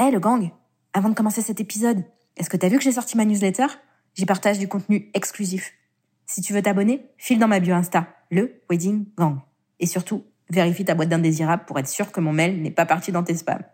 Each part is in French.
Hé le gang, avant de commencer cet épisode, est-ce que t'as vu que j'ai sorti ma newsletter? J'y partage du contenu exclusif. Si tu veux t'abonner, file dans ma bio Insta, le Wedding Gang. Et surtout, vérifie ta boîte d'indésirables pour être sûr que mon mail n'est pas parti dans tes spams.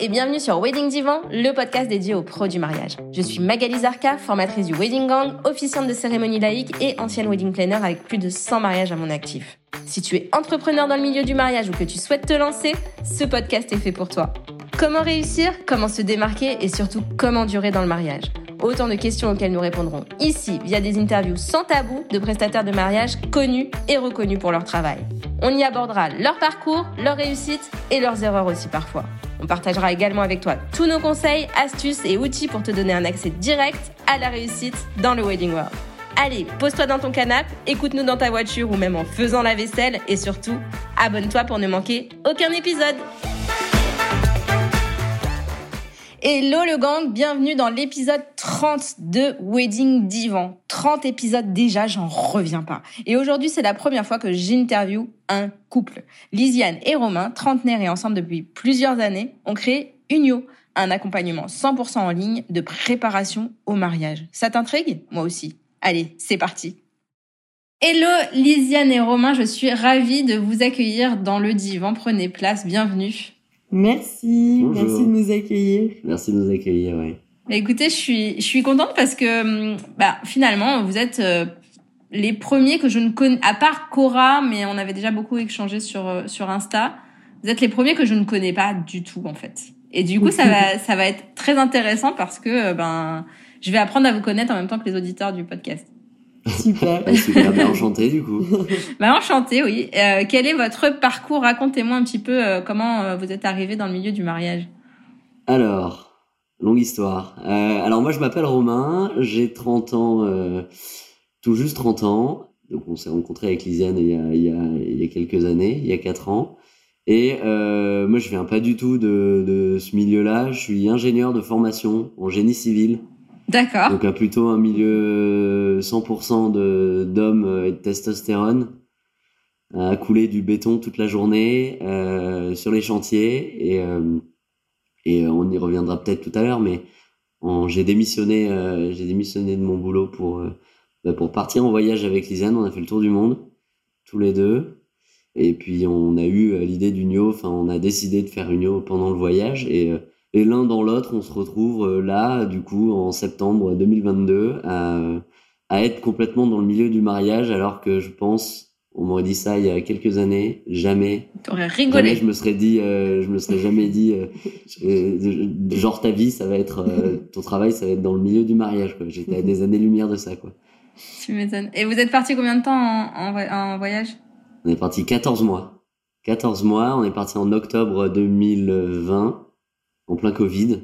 Et bienvenue sur Wedding Divan, le podcast dédié aux pros du mariage. Je suis Magali Zarka, formatrice du Wedding Gang, officiante de cérémonie laïque et ancienne wedding planner avec plus de 100 mariages à mon actif. Si tu es entrepreneur dans le milieu du mariage ou que tu souhaites te lancer, ce podcast est fait pour toi. Comment réussir, comment se démarquer et surtout comment durer dans le mariage Autant de questions auxquelles nous répondrons ici via des interviews sans tabou de prestataires de mariage connus et reconnus pour leur travail. On y abordera leur parcours, leurs réussites et leurs erreurs aussi parfois. On partagera également avec toi tous nos conseils, astuces et outils pour te donner un accès direct à la réussite dans le Wedding World. Allez, pose-toi dans ton canapé, écoute-nous dans ta voiture ou même en faisant la vaisselle et surtout, abonne-toi pour ne manquer aucun épisode. Hello le gang, bienvenue dans l'épisode 30 de Wedding Divan. 30 épisodes déjà, j'en reviens pas. Et aujourd'hui, c'est la première fois que j'interview un couple. Lisiane et Romain, trentenaires et ensemble depuis plusieurs années, ont créé Unio, un accompagnement 100% en ligne de préparation au mariage. Ça t'intrigue? Moi aussi. Allez, c'est parti. Hello Lisiane et Romain, je suis ravie de vous accueillir dans le divan. Prenez place, bienvenue. Merci, merci de nous accueillir. Merci de nous accueillir, oui. Bah, écoutez, je suis, je suis contente parce que bah, finalement, vous êtes euh, les premiers que je ne connais, à part Cora, mais on avait déjà beaucoup échangé sur, euh, sur Insta, vous êtes les premiers que je ne connais pas du tout en fait. Et du coup, ça va, ça va être très intéressant parce que euh, ben, je vais apprendre à vous connaître en même temps que les auditeurs du podcast. Super. Super, bien enchanté du coup. bah enchanté, oui. Euh, quel est votre parcours? Racontez-moi un petit peu euh, comment euh, vous êtes arrivé dans le milieu du mariage. Alors, longue histoire. Alors moi je m'appelle Romain, j'ai 30 ans, tout juste 30 ans. Donc on s'est rencontré avec Lisiane il y, a, il, y a, il y a quelques années, il y a 4 ans. Et moi je viens pas du tout de, de ce milieu-là, je suis ingénieur de formation en génie civil. D'accord. Donc à plutôt un milieu 100% de d'hommes et de testostérone, à couler du béton toute la journée euh, sur les chantiers et euh, et on y reviendra peut-être tout à l'heure, mais j'ai démissionné euh, j'ai démissionné de mon boulot pour euh, bah, pour partir en voyage avec Lisanne. On a fait le tour du monde tous les deux. Et puis on a eu euh, l'idée d'Unio, enfin on a décidé de faire Unio pendant le voyage et euh, et l'un dans l'autre, on se retrouve euh, là, du coup, en septembre 2022, à, à être complètement dans le milieu du mariage, alors que je pense, on m'aurait dit ça il y a quelques années, jamais, T'aurais jamais rigolé. je me serais dit, euh, je me serais jamais dit, euh, euh, genre ta vie, ça va être, ton travail, ça va être dans le milieu du mariage. J'étais à des années-lumière de ça, quoi. Tu m'étonnes. Et vous êtes parti combien de temps en, en, voy- en voyage? On est parti 14 mois. 14 mois, on est parti en octobre 2020, en plein Covid,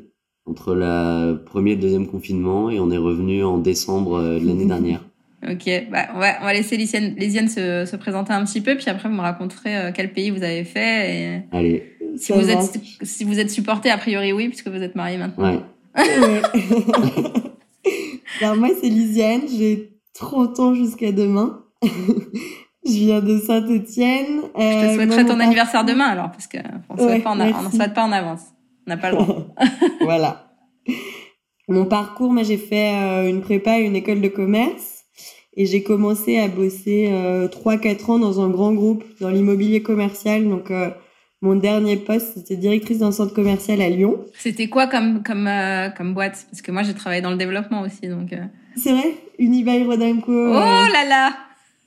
entre la premier et le deuxième confinement, et on est revenu en décembre euh, de l'année dernière. Ok, bah, on, va, on va laisser Lisiane, Lisiane se, se présenter un petit peu, puis après vous me raconterez euh, quel pays vous avez fait. Et Allez, si, vous va. êtes, si vous êtes supporté, a priori oui, puisque vous êtes mariés maintenant. ouais. Alors moi, c'est Lisiane, j'ai 30 ans jusqu'à demain. Je viens de Saint-Étienne. Je te souhaiterais ton anniversaire demain alors, parce que on ne Ouais, souhaite, pas en on souhaite pas en avance. On n'a pas le droit. voilà. Mon parcours, moi, j'ai fait euh, une prépa et une école de commerce. Et j'ai commencé à bosser euh, 3-4 ans dans un grand groupe, dans l'immobilier commercial. Donc, euh, mon dernier poste, c'était directrice d'un centre commercial à Lyon. C'était quoi comme, comme, euh, comme boîte? Parce que moi j'ai travaillé dans le développement aussi, donc. euh. C'est vrai? Unibail Rodamco, Oh là là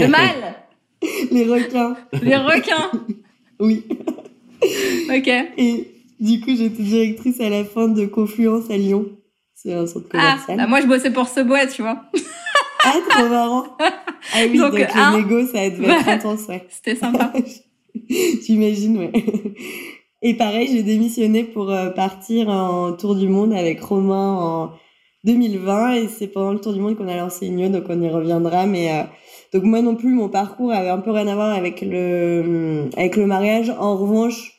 Le mal les requins. Les requins Oui. Ok. Et du coup, j'étais directrice à la fin de Confluence à Lyon. C'est un centre Ah, commercial. bah moi je bossais pour ce boîte, tu vois. Ah, trop marrant. Ah oui, Donc, donc, un- les négos, ça devait être intense, ouais. C'était sympa. J'imagine, ouais. Et pareil, j'ai démissionné pour euh, partir en tour du monde avec Romain en 2020 et c'est pendant le tour du monde qu'on a lancé Igno, donc on y reviendra. Mais euh, donc moi non plus, mon parcours avait un peu rien à voir avec le avec le mariage. En revanche,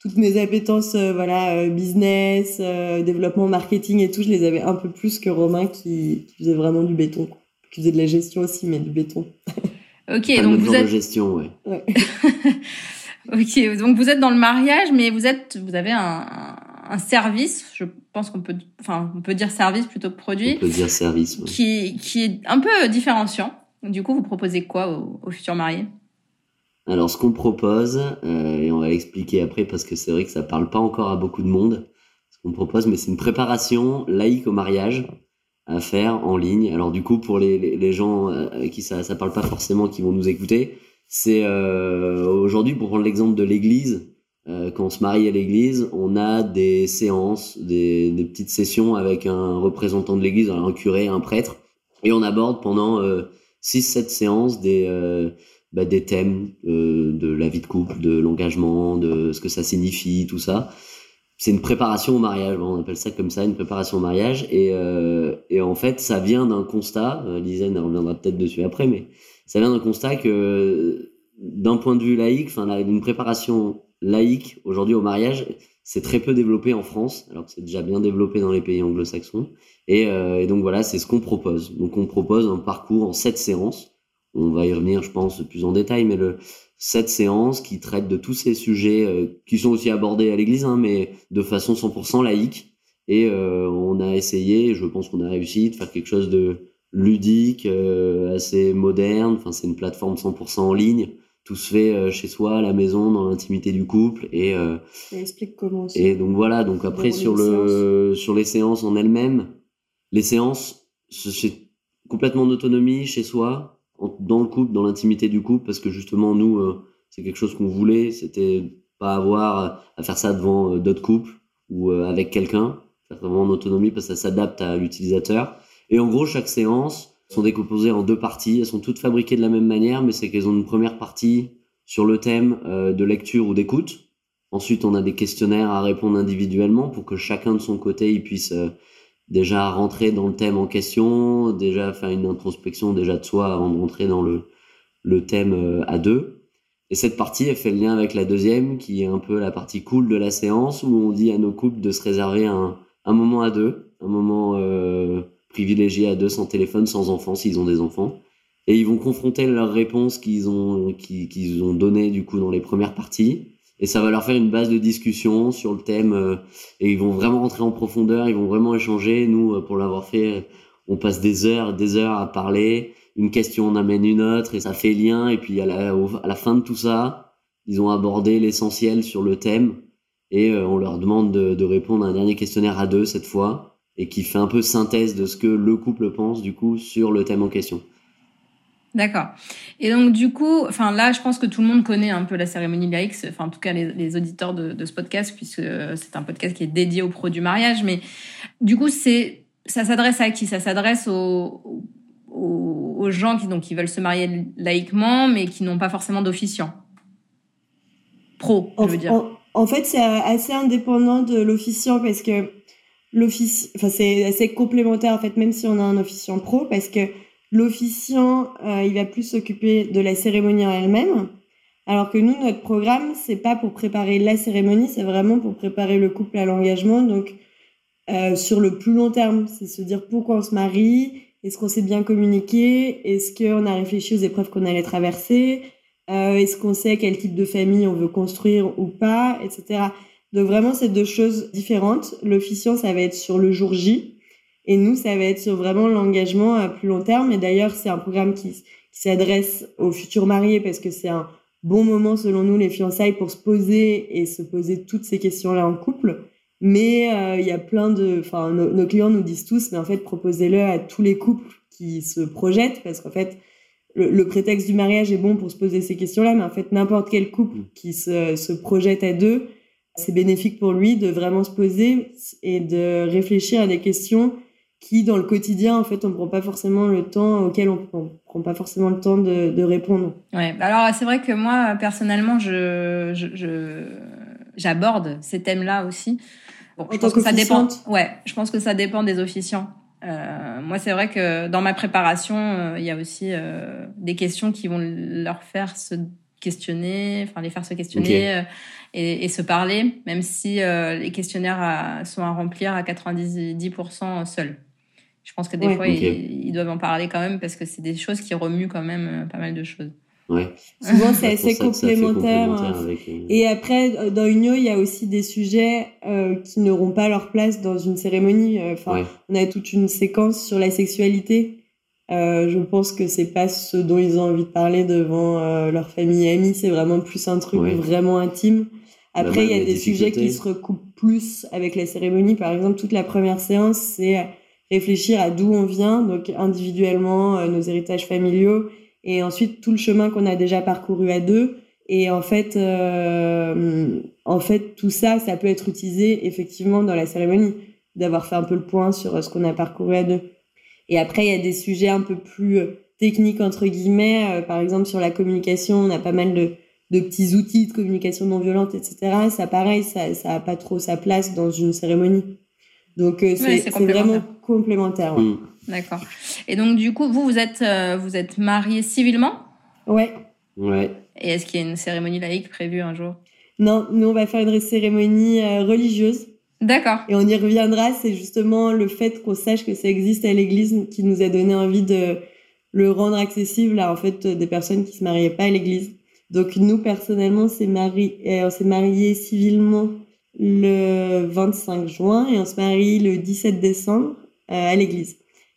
toutes mes appétences, euh, voilà, euh, business, euh, développement, marketing et tout, je les avais un peu plus que Romain qui, qui faisait vraiment du béton, quoi. qui faisait de la gestion aussi, mais du béton. Ok, donc vous êtes. gestion, ouais. ok, donc vous êtes dans le mariage, mais vous êtes, vous avez un, un service. Je pense qu'on peut, enfin, on peut dire service plutôt que produit. On peut dire service. Ouais. Qui, qui est un peu différenciant. Du coup, vous proposez quoi aux, aux futurs mariés? Alors, ce qu'on propose, euh, et on va l'expliquer après parce que c'est vrai que ça parle pas encore à beaucoup de monde. Ce qu'on propose, mais c'est une préparation laïque au mariage à faire en ligne. Alors du coup, pour les, les, gens à qui ça ça parle pas forcément, qui vont nous écouter, c'est euh, aujourd'hui pour prendre l'exemple de l'église. Euh, quand on se marie à l'église, on a des séances, des, des petites sessions avec un représentant de l'église, un curé, un prêtre, et on aborde pendant euh, 6-7 séances des, euh, bah, des thèmes euh, de la vie de couple, de l'engagement, de ce que ça signifie, tout ça c'est une préparation au mariage, on appelle ça comme ça, une préparation au mariage. Et, euh, en fait, ça vient d'un constat, euh, Lisanne reviendra peut-être dessus après, mais ça vient d'un constat que d'un point de vue laïque, enfin une préparation laïque aujourd'hui au mariage, c'est très peu développé en France, alors que c'est déjà bien développé dans les pays anglo-saxons. Et, et donc voilà, c'est ce qu'on propose. Donc on propose un parcours en sept séances. On va y revenir, je pense, plus en détail, mais le, cette séance qui traite de tous ces sujets euh, qui sont aussi abordés à l'église, hein, mais de façon 100% laïque. Et euh, on a essayé, je pense qu'on a réussi, de faire quelque chose de ludique, euh, assez moderne. Enfin, c'est une plateforme 100% en ligne. Tout se fait chez soi, à la maison, dans l'intimité du couple. Et, euh, explique comment aussi. Et donc voilà. Donc après sur le sur les séances en elles-mêmes, les séances, c'est complètement en autonomie chez soi dans le couple, dans l'intimité du couple, parce que justement, nous, euh, c'est quelque chose qu'on voulait, c'était pas avoir à faire ça devant euh, d'autres couples ou euh, avec quelqu'un, faire vraiment en autonomie, parce que ça s'adapte à l'utilisateur. Et en gros, chaque séance sont décomposées en deux parties, elles sont toutes fabriquées de la même manière, mais c'est qu'elles ont une première partie sur le thème de lecture ou d'écoute. Ensuite, on a des questionnaires à répondre individuellement pour que chacun de son côté, il puisse déjà rentrer dans le thème en question, déjà faire une introspection déjà de soi avant de rentrer dans le, le thème euh, à deux. Et cette partie, elle fait le lien avec la deuxième, qui est un peu la partie cool de la séance, où on dit à nos couples de se réserver un, un moment à deux, un moment euh, privilégié à deux, sans téléphone, sans enfants, s'ils ont des enfants. Et ils vont confronter leurs réponses qu'ils ont, qu'ils ont données du coup dans les premières parties et ça va leur faire une base de discussion sur le thème euh, et ils vont vraiment rentrer en profondeur, ils vont vraiment échanger. Nous, euh, pour l'avoir fait, on passe des heures, des heures à parler. Une question en amène une autre et ça fait lien. Et puis à la, à la fin de tout ça, ils ont abordé l'essentiel sur le thème et euh, on leur demande de, de, répondre à un dernier questionnaire à deux cette fois et qui fait un peu synthèse de ce que le couple pense du coup sur le thème en question. D'accord. Et donc du coup, enfin là, je pense que tout le monde connaît un peu la cérémonie laïque, enfin en tout cas les, les auditeurs de, de, ce podcast, puisque c'est un podcast qui est dédié aux pros du mariage. Mais du coup, c'est ça s'adresse à qui? Ça s'adresse aux, aux, aux, gens qui donc qui veulent se marier laïquement, mais qui n'ont pas forcément d'officiant. Pro, je veux dire. En, en fait, c'est assez indépendant de l'officiant parce que l'officie, enfin c'est assez complémentaire en fait, même si on a un officiant pro, parce que L'officiant, euh, il va plus s'occuper de la cérémonie en elle-même, alors que nous, notre programme, c'est pas pour préparer la cérémonie, c'est vraiment pour préparer le couple à l'engagement. Donc, euh, sur le plus long terme, c'est se dire pourquoi on se marie, est-ce qu'on s'est bien communiqué, est-ce qu'on a réfléchi aux épreuves qu'on allait traverser, euh, est-ce qu'on sait quel type de famille on veut construire ou pas, etc. Donc vraiment, c'est deux choses différentes. L'officiant, ça va être sur le jour J. Et nous, ça va être sur vraiment l'engagement à plus long terme. Et d'ailleurs, c'est un programme qui, s'adresse aux futurs mariés parce que c'est un bon moment, selon nous, les fiançailles, pour se poser et se poser toutes ces questions-là en couple. Mais euh, il y a plein de... Enfin, nos, clients nous disent tous, mais en fait, proposez-le à tous les couples qui se projettent parce qu'en fait, le, le, prétexte du mariage est bon pour se poser ces questions-là, mais en fait, n'importe quel couple qui se, se projette à deux, c'est bénéfique pour lui de vraiment se poser et de réfléchir à des questions qui dans le quotidien en fait on prend pas forcément le temps auquel on, on prend pas forcément le temps de, de répondre. Ouais, alors c'est vrai que moi personnellement je je j'aborde ces thèmes-là aussi. Bon, je pense que ça dépend. Ouais, je pense que ça dépend des officiants. Euh, moi, c'est vrai que dans ma préparation, euh, il y a aussi euh, des questions qui vont leur faire se questionner, enfin les faire se questionner okay. Euh, et, et, se parler, même si euh, les questionnaires à, sont à remplir à 90% seuls. Je pense que des ouais, fois, okay. ils, ils, doivent en parler quand même parce que c'est des choses qui remuent quand même euh, pas mal de choses. Ouais. Souvent, c'est assez complémentaire. complémentaire hein. avec, euh, Et après, euh, dans Unio, il y a aussi des sujets euh, qui n'auront pas leur place dans une cérémonie. Enfin, Ouais. on a toute une séquence sur la sexualité. Euh, je pense que c'est pas ce dont ils ont envie de parler devant euh, leur famille et amis. C'est vraiment plus un truc Ouais. vraiment intime. Après, même il y a des sujets qui se recoupent plus avec la cérémonie. Par exemple, toute la première séance, c'est réfléchir à d'où on vient, donc individuellement, euh, nos héritages familiaux, et ensuite tout le chemin qu'on a déjà parcouru à deux. Et en fait, euh, en fait, tout ça, ça peut être utilisé effectivement dans la cérémonie, d'avoir fait un peu le point sur euh, ce qu'on a parcouru à deux. Et après, il y a des sujets un peu plus techniques, entre guillemets. Par exemple, sur la communication, on a pas mal de, de petits outils de communication non violente, etc. Ça, pareil, ça ça a pas trop sa place dans une cérémonie. Donc, euh, c'est vraiment complémentaire. Ouais. Mm. D'accord. Et donc, du coup, vous, vous êtes, euh, vous êtes mariés civilement? Ouais. Ouais. Et est-ce qu'il y a une cérémonie laïque prévue un jour? Non, nous, on va faire une cérémonie euh, religieuse. D'accord. Et on y reviendra, c'est justement le fait qu'on sache que ça existe à l'église qui nous a donné envie de le rendre accessible à en fait des personnes qui se mariaient pas à l'église. Donc nous personnellement, on s'est marié, euh, on s'est marié civilement le 25 juin et on se marie le 17 décembre euh, à l'église.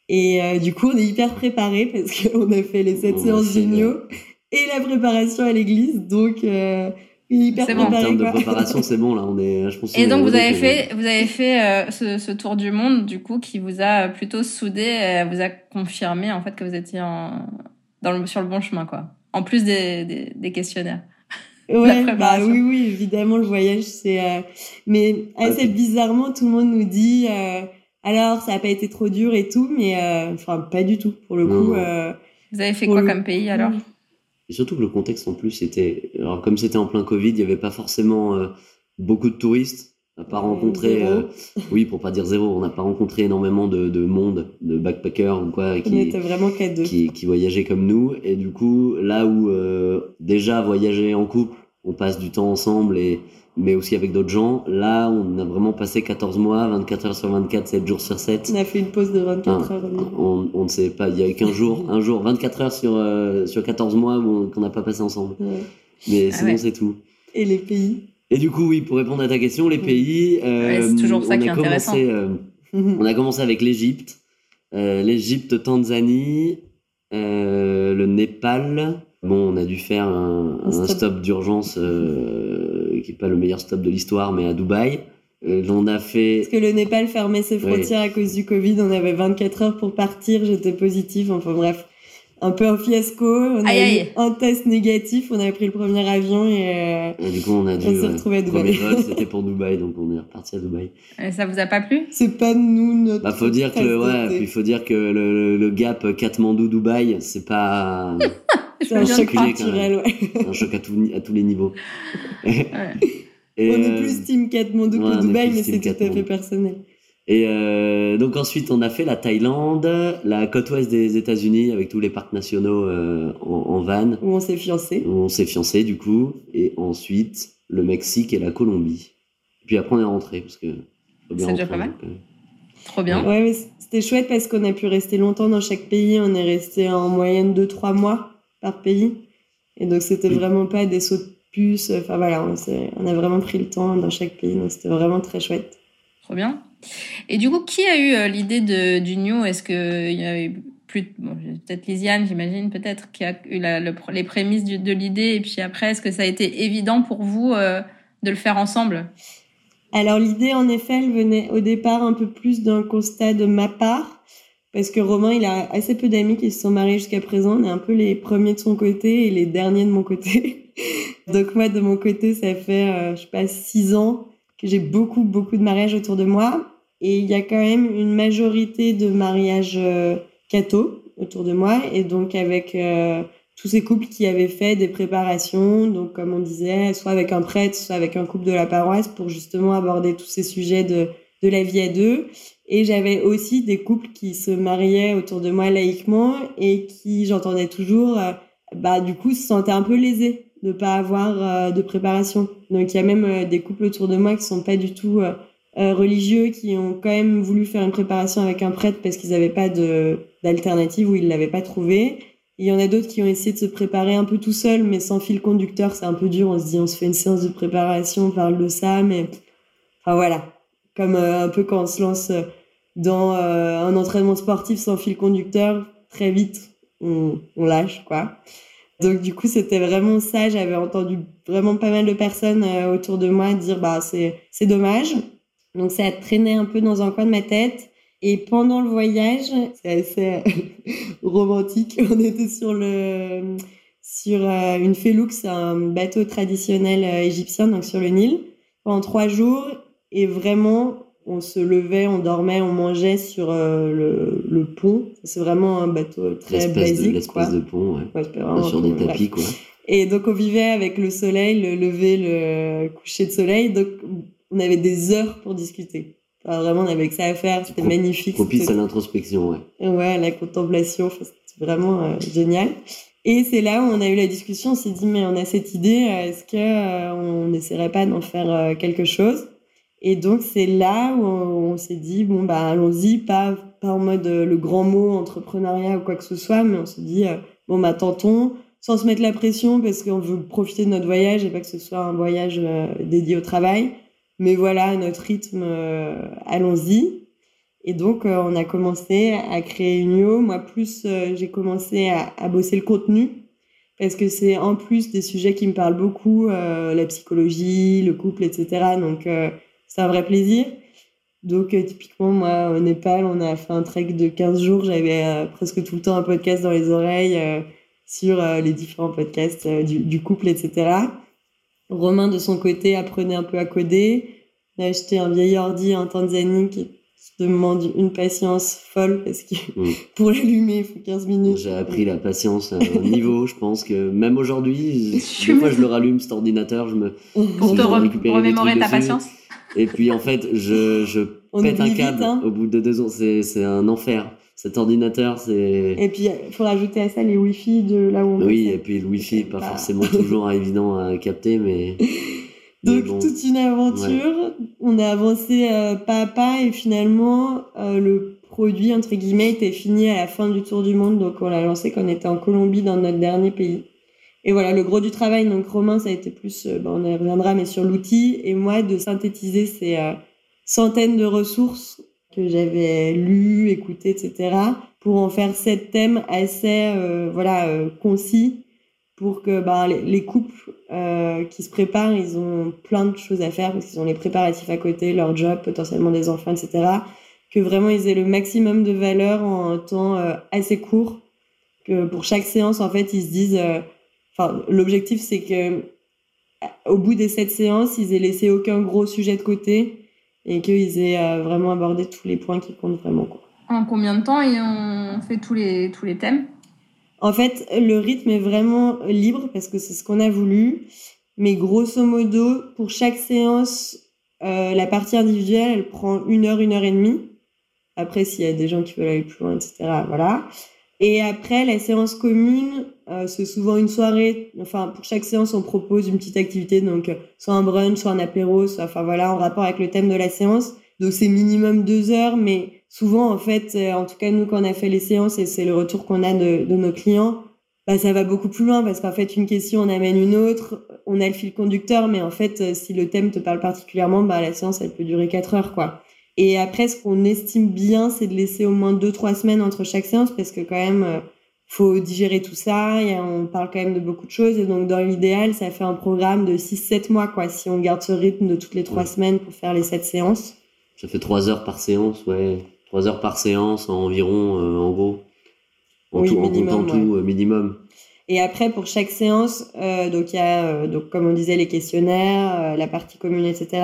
Et euh, du coup, on est hyper préparés parce qu'on a fait les sept On a séances fait, d'unio et la préparation à l'église. Donc, euh, hyper C'est bon. En termes de préparation, c'est bon là. On est, je pense. Et donc vous avez fait, vous avez fait euh, ce, ce tour du monde du coup qui vous a plutôt soudé, euh, vous a confirmé en fait que vous étiez en, dans le, sur le bon chemin quoi. En plus des, des, des questionnaires. Ouais, bah oui, oui, évidemment, le voyage, c'est. euh, Mais assez puis- bizarrement, tout le monde nous dit euh, alors, ça n'a pas été trop dur et tout, mais euh, enfin, pas du tout. Pour le Non, coup, non. euh, Vous avez fait Pour quoi le comme pays alors Et surtout que le contexte en plus était. Alors, comme c'était en plein Covid, il n'y avait pas forcément euh, beaucoup de touristes. On n'a pas Euh, rencontré. euh, oui, pour pas dire zéro, on n'a pas rencontré énormément de, de monde, de backpackers ou quoi, on qui, était vraiment qu'à deux. qui, qui voyageaient comme nous. Et du coup, là où euh, déjà voyager en couple, on passe du temps ensemble, et, mais aussi avec d'autres gens, là, on a vraiment passé 14 mois, 24 heures sur 24, 7 jours sur 7. On a fait une pause de 24 Ah, heures. On, on ne sait pas, il y a eu qu'un jour, un jour, 24 heures sur, euh, sur 14 mois qu'on n'a pas passé ensemble. Ouais. Mais Ah sinon, ouais. c'est tout. Et les pays? Et du coup, oui, pour répondre à ta question, les pays, euh, Ouais, c'est toujours ça qui est a intéressant. commencé, euh, on a commencé avec l'Égypte, euh, l'Égypte, Tanzanie, euh, le Népal. Bon, on a dû faire un, stop. stop, d'urgence euh, qui est pas le meilleur stop de l'histoire, mais à Dubaï. Euh, on a fait. Parce que le Népal fermait ses frontières à cause du Covid, on avait 24 heures pour partir, j'étais positive, enfin bref. Un peu un fiasco, on a Aïe, eu un test négatif, on avait pris le premier avion et euh, et du coup, on a dû. On s'est ouais, retrouvés à premier Dubaï. vol, c'était pour Dubaï, donc on est reparti à Dubaï. Et ça vous a pas plu? C'est pas nous notre. Bah, faut dire que, ouais, puis faut dire que le, le, le gap Katmandou-Dubaï, c'est pas C'est un choc culturel, ouais. un choc à, tout, à tous les niveaux. Ouais. Et, on est euh, plus Team Katmandou ouais, que Dubaï, mais c'est tout à Katmandou. fait personnel. Et euh, donc ensuite, on a fait la Thaïlande, la côte ouest des États-Unis avec tous les parcs nationaux euh, en, en van. Où on s'est fiancés. où On s'est fiancé du coup, et ensuite le Mexique et la Colombie. Puis après, on est rentré parce que. C'est déjà pas mal. donc, euh, Trop bien. Ouais, mais c'était chouette parce qu'on a pu rester longtemps dans chaque pays. On est resté en moyenne 2-3 mois par pays. Et donc, c'était Oui. vraiment pas des sauts de puce. Enfin, voilà, on a vraiment pris le temps dans chaque pays. Donc, c'était vraiment très chouette. Trop bien. Et du coup, qui a eu euh, l'idée de du New Est-ce que il y a eu plus bon, peut-être Lisiane, j'imagine, peut-être qui a eu les prémices de l'idée et puis après, est-ce que ça a été évident pour vous euh, de le faire ensemble? Alors l'idée, en effet, elle venait au départ un peu plus d'un constat de ma part, parce que Romain, il a assez peu d'amis qui se sont mariés jusqu'à présent. On est un peu les premiers de son côté et les derniers de mon côté. Donc moi, de mon côté, ça fait, euh, je sais pas, six ans que j'ai beaucoup, beaucoup de mariages autour de moi. Et il y a quand même une majorité de mariages euh, catho autour de moi. Et donc avec euh, tous ces couples qui avaient fait des préparations, donc comme on disait, soit avec un prêtre, soit avec un couple de la paroisse, pour justement aborder tous ces sujets de, de la vie à deux. Et j'avais aussi des couples qui se mariaient autour de moi laïquement et qui, j'entendais toujours, euh, bah du coup, se sentaient un peu lésés de pas avoir de préparation. Donc il y a même des couples autour de moi qui sont pas du tout euh, religieux, qui ont quand même voulu faire une préparation avec un prêtre parce qu'ils n'avaient pas d'alternative ou ils l'avaient pas trouvé. Il y en a d'autres qui ont essayé de se préparer un peu tout seul, mais sans fil conducteur, c'est un peu dur. On se dit, on se fait une séance de préparation, on parle de ça, mais enfin voilà, comme euh, un peu quand on se lance dans euh, un entraînement sportif sans fil conducteur, très vite on, on lâche quoi. Donc du coup c'était vraiment ça. J'avais entendu vraiment pas mal de personnes autour de moi dire bah c'est c'est dommage. Donc ça a traîné un peu dans un coin de ma tête. Et pendant le voyage, c'est assez romantique. On était sur le sur euh, une Felux, un bateau traditionnel euh, égyptien, donc sur le Nil, pendant trois jours. Et vraiment, on se levait, on dormait, on mangeait sur euh, le, le, pont. C'est vraiment un bateau très basique. L'espèce de pont, ouais. ouais sur des tapis, quoi. Et donc, on vivait avec le soleil, le lever, le coucher de soleil. Donc, on avait des heures pour discuter. Enfin, vraiment, on avait que ça à faire. C'était magnifique. Propice à l'introspection, ouais. Ouais, la contemplation. C'était vraiment euh, génial. Et c'est là où on a eu la discussion. On s'est dit, mais on a cette idée. Est-ce que euh, on n'essaierait pas d'en faire quelque chose? Et donc c'est là où on, s'est dit bon bah allons-y, pas pas en mode euh, le grand mot entrepreneuriat ou quoi que ce soit, mais on s'est dit euh, bon bah tentons sans se mettre la pression parce qu'on veut profiter de notre voyage et pas que ce soit un voyage euh, dédié au travail. Mais voilà, notre rythme, allons-y. Et donc, on a commencé à créer Unio. Moi, plus, j'ai commencé à, bosser le contenu parce que c'est en plus des sujets qui me parlent beaucoup, la psychologie, le couple, etc. Donc, c'est un vrai plaisir. Donc, euh, typiquement, moi, au Népal, on a fait un trek de 15 jours. J'avais euh, presque tout le temps un podcast dans les oreilles euh, sur les différents podcasts du, couple, etc. Romain, de son côté, apprenait un peu à coder. Il a acheté un vieil ordi en Tanzanie qui demande une patience folle parce que mm. pour l'allumer, il faut 15 minutes. J'ai appris la patience à un niveau, je pense que même aujourd'hui, des fois je le rallume cet ordinateur, je me pour te remémorer ta patience. Et puis en fait, je, je pète un câble hein. au bout de deux ans. C'est un enfer. Cet ordinateur, c'est. Et puis, il faut rajouter à ça les Wi-Fi de là où on Oui, et puis le Wi-Fi, pas, forcément toujours évident à capter, mais. Donc, toute une aventure. On a avancé euh, pas à pas et finalement, euh, le produit, entre guillemets, était fini à la fin du tour du monde. Donc, on l'a lancé quand on était en Colombie, dans notre dernier pays. Et voilà, le gros du travail, donc Romain, ça a été plus, euh, on y reviendra, mais sur l'outil, et moi de synthétiser ces centaines de ressources que j'avais lues, écoutées, etc., pour en faire sept thèmes assez, euh, voilà, concis, pour que ben, les, les couples qui se préparent, ils ont plein de choses à faire, parce qu'ils ont les préparatifs à côté, leur job, potentiellement des enfants, etc., que vraiment ils aient le maximum de valeur en temps assez court, que pour chaque séance, en fait, ils se disent Enfin, l'objectif, c'est que au bout des sept séances, ils aient laissé aucun gros sujet de côté et qu'ils aient euh, vraiment abordé tous les points qui comptent vraiment. Quoi. En combien de temps et on fait tous les, tous les thèmes? En fait, le rythme est vraiment libre parce que c'est ce qu'on a voulu. Mais grosso modo, pour chaque séance, euh, la partie individuelle, elle prend une heure, une heure et demie. Après, s'il y a des gens qui veulent aller plus loin, etc., voilà. Et après, la séance commune, euh, c'est souvent une soirée. Enfin, pour chaque séance, on propose une petite activité, donc euh, soit un brunch, soit un apéro, soit, enfin voilà, en rapport avec le thème de la séance. Donc c'est minimum deux heures, mais souvent, en fait, euh, en tout cas nous, quand on a fait les séances, et c'est le retour qu'on a de, nos clients, bah ça va beaucoup plus loin parce qu'en fait, une question, on amène une autre, on a le fil conducteur, mais en fait, si le thème te parle particulièrement, bah la séance, elle peut durer quatre heures, quoi. Et après, ce qu'on estime bien, c'est de laisser au moins deux, trois semaines entre chaque séance parce que quand même, euh, faut digérer tout ça. Et on parle quand même de beaucoup de choses. Et donc, dans l'idéal, ça fait un programme de 6-7 mois, quoi, si on garde ce rythme de toutes les trois semaines pour faire les sept séances. Ça fait trois heures par séance, ouais. Trois heures par séance environ, euh, en gros. En oui, tout, minimum, en tout, euh, minimum. Et après, pour chaque séance, donc il y a, donc comme on disait, les questionnaires, la partie commune, etc.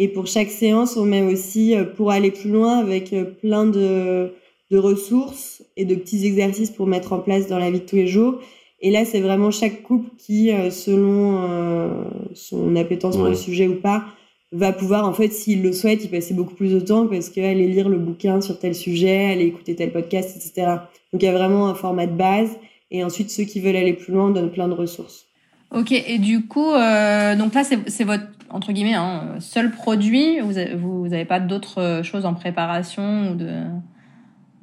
Et pour chaque séance, on met aussi, euh, pour aller plus loin, avec euh, plein de, de ressources et de petits exercices pour mettre en place dans la vie de tous les jours. Et là, c'est vraiment chaque couple qui, euh, selon son appétence pour le sujet ou pas, va pouvoir, en fait, s'il le souhaite, y passer beaucoup plus de temps parce qu'aller lire le bouquin sur tel sujet, aller écouter tel podcast, etc. Donc, il y a vraiment un format de base. Et ensuite, ceux qui veulent aller plus loin donnent plein de ressources. Ok, et du coup, euh, donc là, c'est votre entre guillemets hein, seul produit. Vous avez, vous, avez pas d'autres choses en préparation ou de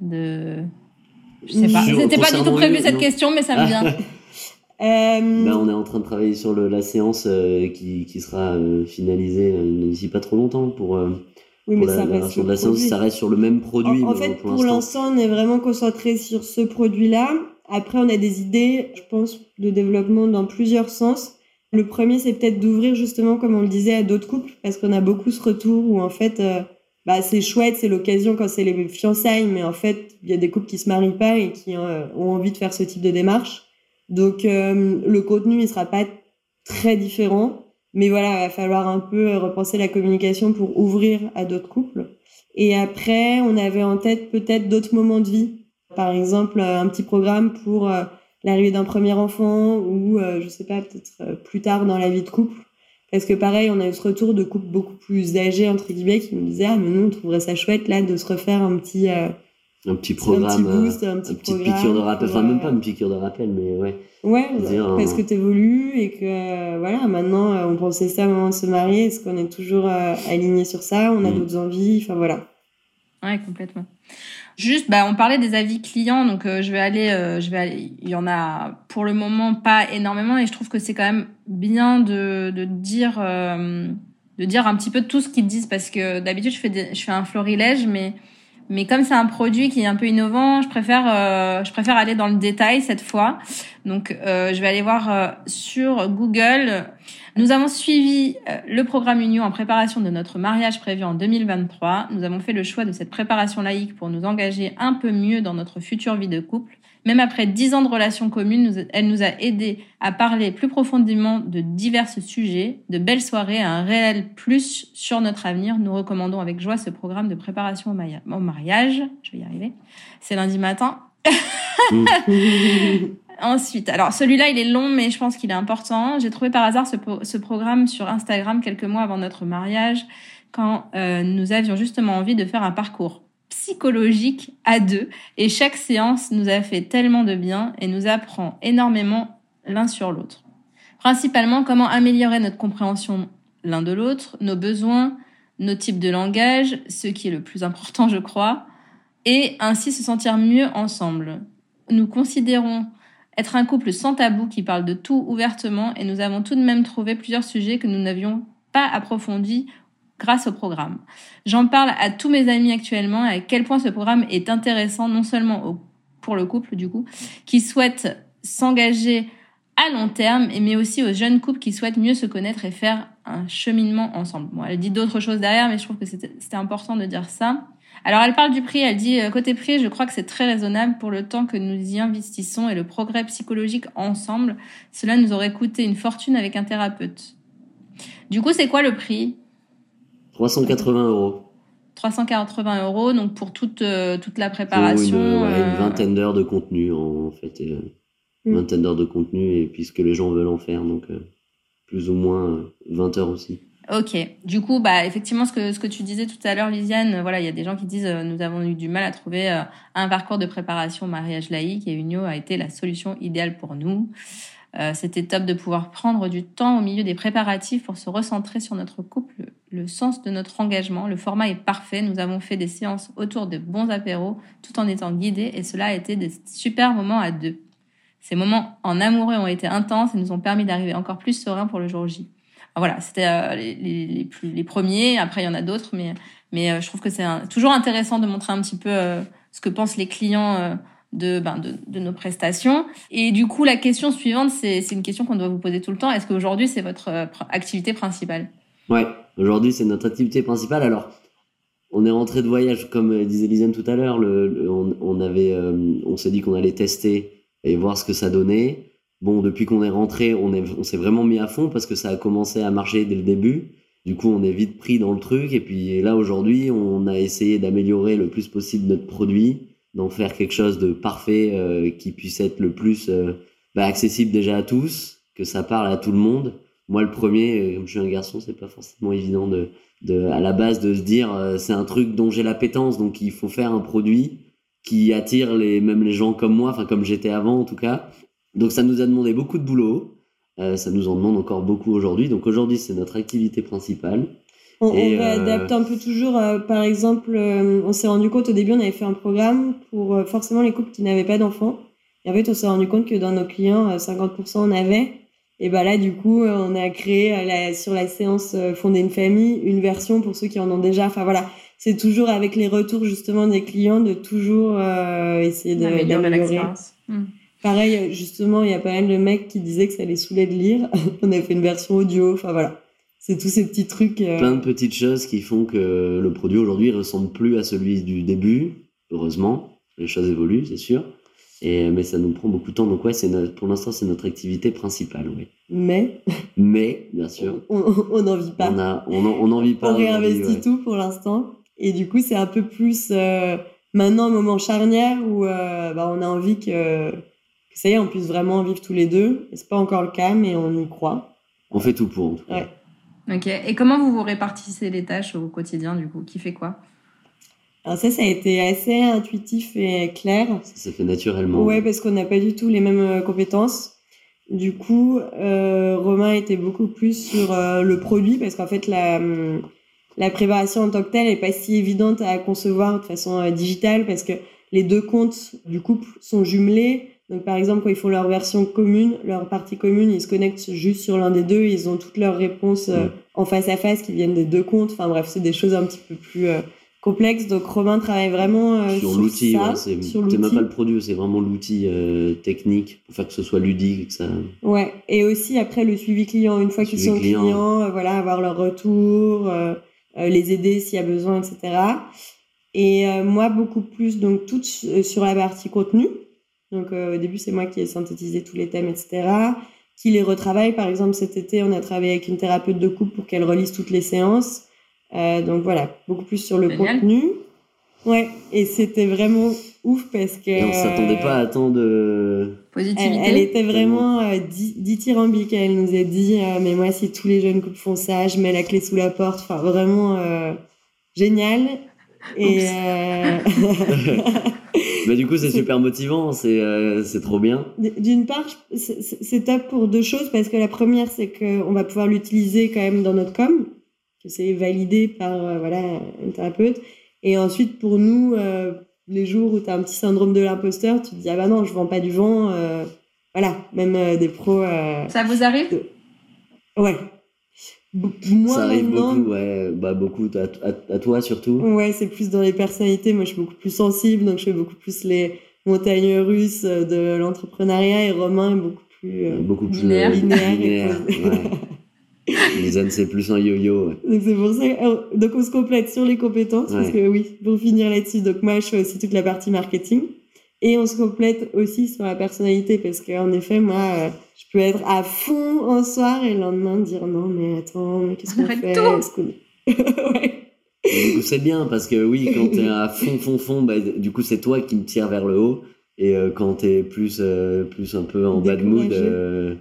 de Je sais pas. C'était pas du tout prévu cette question, mais ça me vient. Euh, ben, on est en train de travailler sur le, la séance euh, qui, qui, sera euh, finalisée d'ici pas trop longtemps pour, oui, mais la, ça, reste de la séance, ça reste sur le même produit. En, fait, pour, l'instant, on est vraiment concentré sur ce produit-là. Après, on a des idées, je pense, de développement dans plusieurs sens. Le premier, c'est peut-être d'ouvrir justement, comme on le disait, à d'autres couples, parce qu'on a beaucoup ce retour où en fait, bah, c'est chouette, c'est l'occasion quand c'est les fiançailles, mais en fait, il y a des couples qui se marient pas et qui ont envie de faire ce type de démarche. Donc euh, le contenu il sera pas très différent, mais voilà, il va falloir un peu repenser la communication pour ouvrir à d'autres couples. Et après, on avait en tête peut-être d'autres moments de vie. Par exemple, un petit programme pour euh, l'arrivée d'un premier enfant ou euh, je sais pas, peut-être plus tard dans la vie de couple. Parce que pareil, on a eu ce retour de couples beaucoup plus âgés, entre guillemets, qui nous disaient, ah, mais nous, on trouverait ça chouette, là, de se refaire un petit, un petit programme, un petit boost, un petit une petite piqûre de rappel, enfin même pas une piqûre de rappel, mais ouais. Ouais, parce que tu évolues et que voilà, maintenant euh, on pensait ça au moment de se marier, est-ce qu'on est toujours euh, aligné sur ça, on a mm. d'autres envies, enfin voilà. Ouais, complètement. Juste, bah, on parlait des avis clients, donc euh, je vais aller, je vais aller. Il y en a pour le moment pas énormément, et je trouve que c'est quand même bien de, de dire, de dire un petit peu tout ce qu'ils disent, parce que d'habitude je fais, je fais un florilège, mais mais comme c'est un produit qui est un peu innovant, je préfère, euh, je préfère aller dans le détail cette fois. Donc, euh, je vais aller voir euh, sur Google. Nous avons suivi le programme Union en préparation de notre mariage prévu en 2023. Nous avons fait le choix de cette préparation laïque pour nous engager un peu mieux dans notre future vie de couple. Même après dix ans de relations communes, elle nous a aidés à parler plus profondément de divers sujets, de belles soirées, un réel plus sur notre avenir. Nous recommandons avec joie ce programme de préparation au, mariage. Je vais y arriver. C'est lundi matin. Ensuite, alors celui-là, il est long, mais je pense qu'il est important. J'ai trouvé par hasard ce, programme sur Instagram quelques mois avant notre mariage, quand euh, nous avions justement envie de faire un parcours psychologique à deux. Et chaque séance nous a fait tellement de bien et nous apprend énormément l'un sur l'autre. Principalement, comment améliorer notre compréhension l'un de l'autre, nos besoins, nos types de langage, ce qui est le plus important, je crois, et ainsi se sentir mieux ensemble. Nous considérons être un couple sans tabou qui parle de tout ouvertement et nous avons tout de même trouvé plusieurs sujets que nous n'avions pas approfondis grâce au programme. J'en parle à tous mes amis actuellement à quel point ce programme est intéressant non seulement pour le couple du coup qui souhaite s'engager à long terme, mais aussi aux jeunes couples qui souhaitent mieux se connaître et faire un cheminement ensemble. Bon, elle dit d'autres choses derrière, mais je trouve que c'était important de dire ça. Alors elle parle du prix, elle dit euh, côté prix, je crois que c'est très raisonnable pour le temps que nous y investissons et le progrès psychologique ensemble. Cela nous aurait coûté une fortune avec un thérapeute. Du coup, c'est quoi le prix? 380 euros. 380 euros, donc pour toute, euh, toute la préparation. Une, une euh, vingtaine d'heures de contenu, en fait. Euh, une mm. vingtaine d'heures de contenu, et puisque les gens veulent en faire, donc plus ou moins 20 heures aussi. Ok. Du coup, bah effectivement, ce que ce que tu disais tout à l'heure, Lisiane, voilà, il y a des gens qui disent nous avons eu du mal à trouver un parcours de préparation mariage laïque et Unio a été la solution idéale pour nous. Euh, c'était top de pouvoir prendre du temps au milieu des préparatifs pour se recentrer sur notre couple, le sens de notre engagement. Le format est parfait. Nous avons fait des séances autour de bons apéros tout en étant guidés et cela a été des super moments à deux. Ces moments en amoureux ont été intenses et nous ont permis d'arriver encore plus sereins pour le jour J. voilà, c'était euh, les, premiers. Après, il y en a d'autres, mais, mais euh, je trouve que c'est toujours intéressant de montrer un petit peu ce que pensent les clients de, ben, de, nos prestations. Et du coup, la question suivante, c'est une question qu'on doit vous poser tout le temps. Est-ce qu'aujourd'hui, c'est votre euh, activité principale? Ouais, aujourd'hui, c'est notre activité principale. Alors, on est rentré de voyage, comme euh, disait Lisiane tout à l'heure. Euh, on s'est dit qu'on allait tester et voir ce que ça donnait. Bon, depuis qu'on est rentré, on s'est vraiment mis à fond parce que ça a commencé à marcher dès le début. Du coup, on est vite pris dans le truc. Et puis là, aujourd'hui, on a essayé d'améliorer le plus possible notre produit d'en faire quelque chose de parfait euh, qui puisse être le plus euh, bah, accessible déjà à tous, que ça parle à tout le monde. Moi, le premier, euh, comme je suis un garçon, c'est pas forcément évident de, à la base de se dire c'est un truc dont j'ai l'appétence, donc il faut faire un produit qui attire les même les gens comme moi, enfin comme j'étais avant en tout cas. Donc ça nous a demandé beaucoup de boulot, ça nous en demande encore beaucoup aujourd'hui. Donc aujourd'hui c'est notre activité principale. On, on euh, réadapte un peu toujours. euh, par exemple, euh, on s'est rendu compte au début, on avait fait un programme pour euh, forcément les couples qui n'avaient pas d'enfants. Et en fait, on s'est rendu compte que dans nos clients, euh, 50% en avaient. Et bah là, du coup, euh, on a créé euh, la, sur la séance euh, Fonder une famille une version pour ceux qui en ont déjà. Enfin voilà, c'est toujours avec les retours justement des clients de toujours euh, essayer de- Améliorer d'améliorer. Hmm. Pareil, justement, il y a pas mal de mecs qui disaient que ça les saoulait de lire. on a fait une version audio. Enfin voilà, c'est tous ces petits trucs. euh, plein de petites choses qui font que le produit aujourd'hui ressemble plus à celui du début. Heureusement, les choses évoluent, c'est sûr. Et, mais ça nous prend beaucoup de temps. Donc ouais, c'est pour l'instant, c'est notre activité principale, oui. Mais Mais, bien sûr, on n'en vit pas. on a, on on en vit pas. on réinvestit ouais. tout pour l'instant. Et du coup, c'est un peu plus euh, maintenant un moment charnière où euh, bah, on a envie que, que ça y est, on puisse vraiment vivre tous les deux. Et c'est pas encore le cas, mais on y croit. On fait tout pour, en tout cas. Ouais. Ok. Et comment vous vous répartissez les tâches au quotidien, du coup? Qui fait quoi? Alors ça, ça a été assez intuitif et clair. Ça s'est fait naturellement. Ouais, parce qu'on n'a pas du tout les mêmes euh, compétences. Du coup, euh, Romain était beaucoup plus sur euh, le produit parce qu'en fait, la, hum, la préparation en tant que telle est pas si évidente à concevoir de façon euh, digitale parce que les deux comptes du couple sont jumelés. Donc, par exemple, quand ils font leur version commune, leur partie commune, ils se connectent juste sur l'un des deux. Ils ont toutes leurs réponses euh, Mm. en face à face qui viennent des deux comptes. Enfin, bref, c'est des choses un petit peu plus euh, complexes. Donc, Romain travaille vraiment euh, sur sur l'outil, ouais, c'est même pas le produit, c'est vraiment l'outil technique pour faire que ce soit ludique que ça. Ouais, et aussi après le suivi client, une fois qu'ils sont client. clients, voilà, avoir leur retour, les aider s'il y a besoin, etc. Et moi, beaucoup plus, donc tout sur la partie contenu. Donc euh, au début, c'est moi qui ai synthétisé tous les thèmes, etc. Qui les retravaille. Par exemple, cet été, on a travaillé avec une thérapeute de couple pour qu'elle relise toutes les séances. Euh, donc voilà, beaucoup plus sur le Génial. contenu. Ouais, et c'était vraiment ouf parce que... Et on s'attendait pas à tant de. Elle, Positivité elle était vraiment euh, di- dithyrambique. Elle nous a dit euh, Mais moi, si tous les jeunes couples font ça, je mets la clé sous la porte. Enfin, vraiment euh, génial. Et Oups. euh, Mais du coup, c'est super motivant, c'est euh, c'est trop bien. d'une part, c'est- top pour deux choses. Parce que la première, c'est qu'on va pouvoir l'utiliser quand même dans notre com, que c'est validé par euh, voilà, une thérapeute. Et ensuite, pour nous, euh, les jours où tu as un petit syndrome de l'imposteur, tu te dis Ah bah non, je vends pas du vent. euh, voilà, même euh, des pros. euh, Ça vous arrive? Ouais. Moi, ça arrive maintenant, beaucoup, ouais, bah beaucoup à, à- à toi surtout. Ouais, c'est plus dans les personnalités. Moi, je suis beaucoup plus sensible, donc je fais beaucoup plus les montagnes russes euh, de l'entrepreneuriat et Romain est beaucoup plus. euh, Beaucoup plus Linéaire. Linéaire linéaire, ouais. Lisanne, c'est plus un yo-yo. ouais. Donc c'est pour ça. euh, Donc on se complète sur les compétences parce que oui, pour finir là-dessus. Donc moi, je fais aussi toute la partie marketing et on se complète aussi sur la personnalité parce qu'en effet, moi, euh, je peux être à fond un soir et le lendemain dire non, mais attends, mais qu'est-ce qu'on fait? qu'on- ouais. Et du coup, c'est bien parce que oui, quand t'es à fond, fond, fond, bah, du coup, c'est toi qui me tire vers le haut. Et euh, quand t'es plus, euh, plus un peu en bad mood, euh,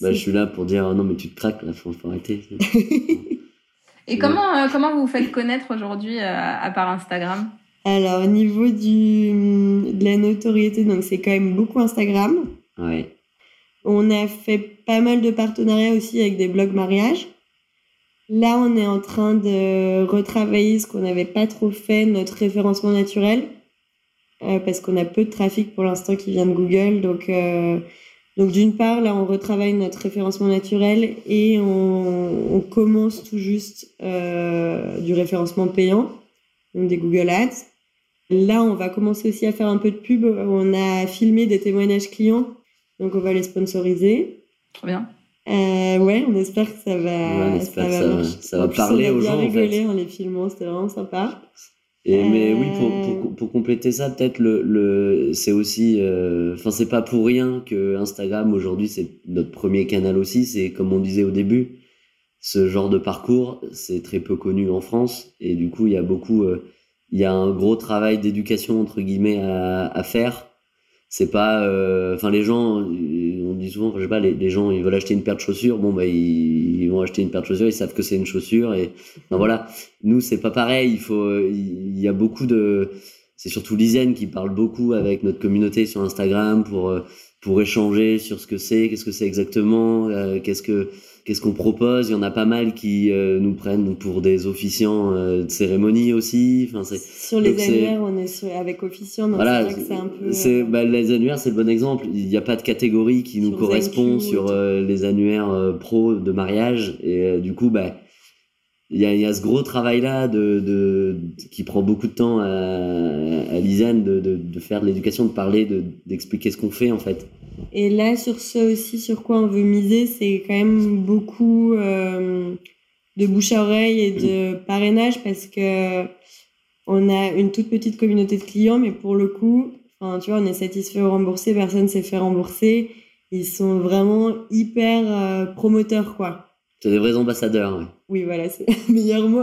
bah, je suis là pour dire non, mais tu te craques là, faut, faut arrêter. Et Ouais. comment, euh, comment vous vous faites connaître aujourd'hui euh, à part Instagram? Alors, au niveau du, de la notoriété, donc c'est quand même beaucoup Instagram. Ouais. On a fait pas mal de partenariats aussi avec des blogs mariage. Là, on est en train de retravailler ce qu'on n'avait pas trop fait, notre référencement naturel, euh, parce qu'on a peu de trafic pour l'instant qui vient de Google. Donc, euh, donc d'une part, là, on retravaille notre référencement naturel et on, on commence tout juste euh, du référencement payant, donc des Google Ads. Là, on va commencer aussi à faire un peu de pub. On a filmé des témoignages clients, donc on va les sponsoriser. Trop bien. Euh, ouais, on espère que ça va, Ouais, on espère que ça va- marcher. ça va En plus, parler on a aux bien gens, en fait. rigolé en les filmant, c'était vraiment sympa. Et, Mais Euh. oui, pour, pour, pour compléter ça, peut-être le, le c'est aussi, euh, enfin c'est pas pour rien que Instagram aujourd'hui c'est notre premier canal aussi. C'est comme on disait au début, ce genre de parcours c'est très peu connu en France et du coup il y a beaucoup, euh, il y a un gros travail d'éducation entre guillemets à, à faire. C'est pas, euh, enfin les gens, euh, on dit souvent, je sais pas, les, gens ils veulent acheter une paire de chaussures, bon bah ils, ils vont acheter une paire de chaussures, ils savent que c'est une chaussure et enfin, voilà. Nous, c'est pas pareil. Il faut, il y a beaucoup de, c'est surtout Lisiane qui parle beaucoup avec notre communauté sur Instagram pour euh, pour échanger sur ce que c'est, qu'est-ce que c'est exactement, qu'est-ce que qu'est-ce qu'on propose? Il y en a pas mal qui euh, nous prennent pour des officiants euh, de cérémonie aussi. Enfin, c'est Sur les annuaires, on est sur- avec officiant, donc voilà, c'est vrai que c'est un peu. c'est- euh, bah, les annuaires, c'est le bon exemple. Il n'y a pas de catégorie qui nous correspond sur euh, les annuaires euh, pro de mariage. Et euh, du coup, bah, il y a, il y a ce gros travail-là de, de, qui prend beaucoup de temps à, à Lisiane de, de, de faire de l'éducation, de parler, de- d'expliquer ce qu'on fait en fait. Et là, sur ce aussi, sur quoi on veut miser, c'est quand même beaucoup euh, de bouche à oreille et de parrainage parce que on a une toute petite communauté de clients, mais pour le coup, enfin, tu vois, on est satisfait ou remboursé, personne s'est fait rembourser. Ils sont vraiment hyper euh, promoteurs, quoi. C'est des vrais ambassadeurs. ouais. Oui, voilà, c'est le meilleur mot.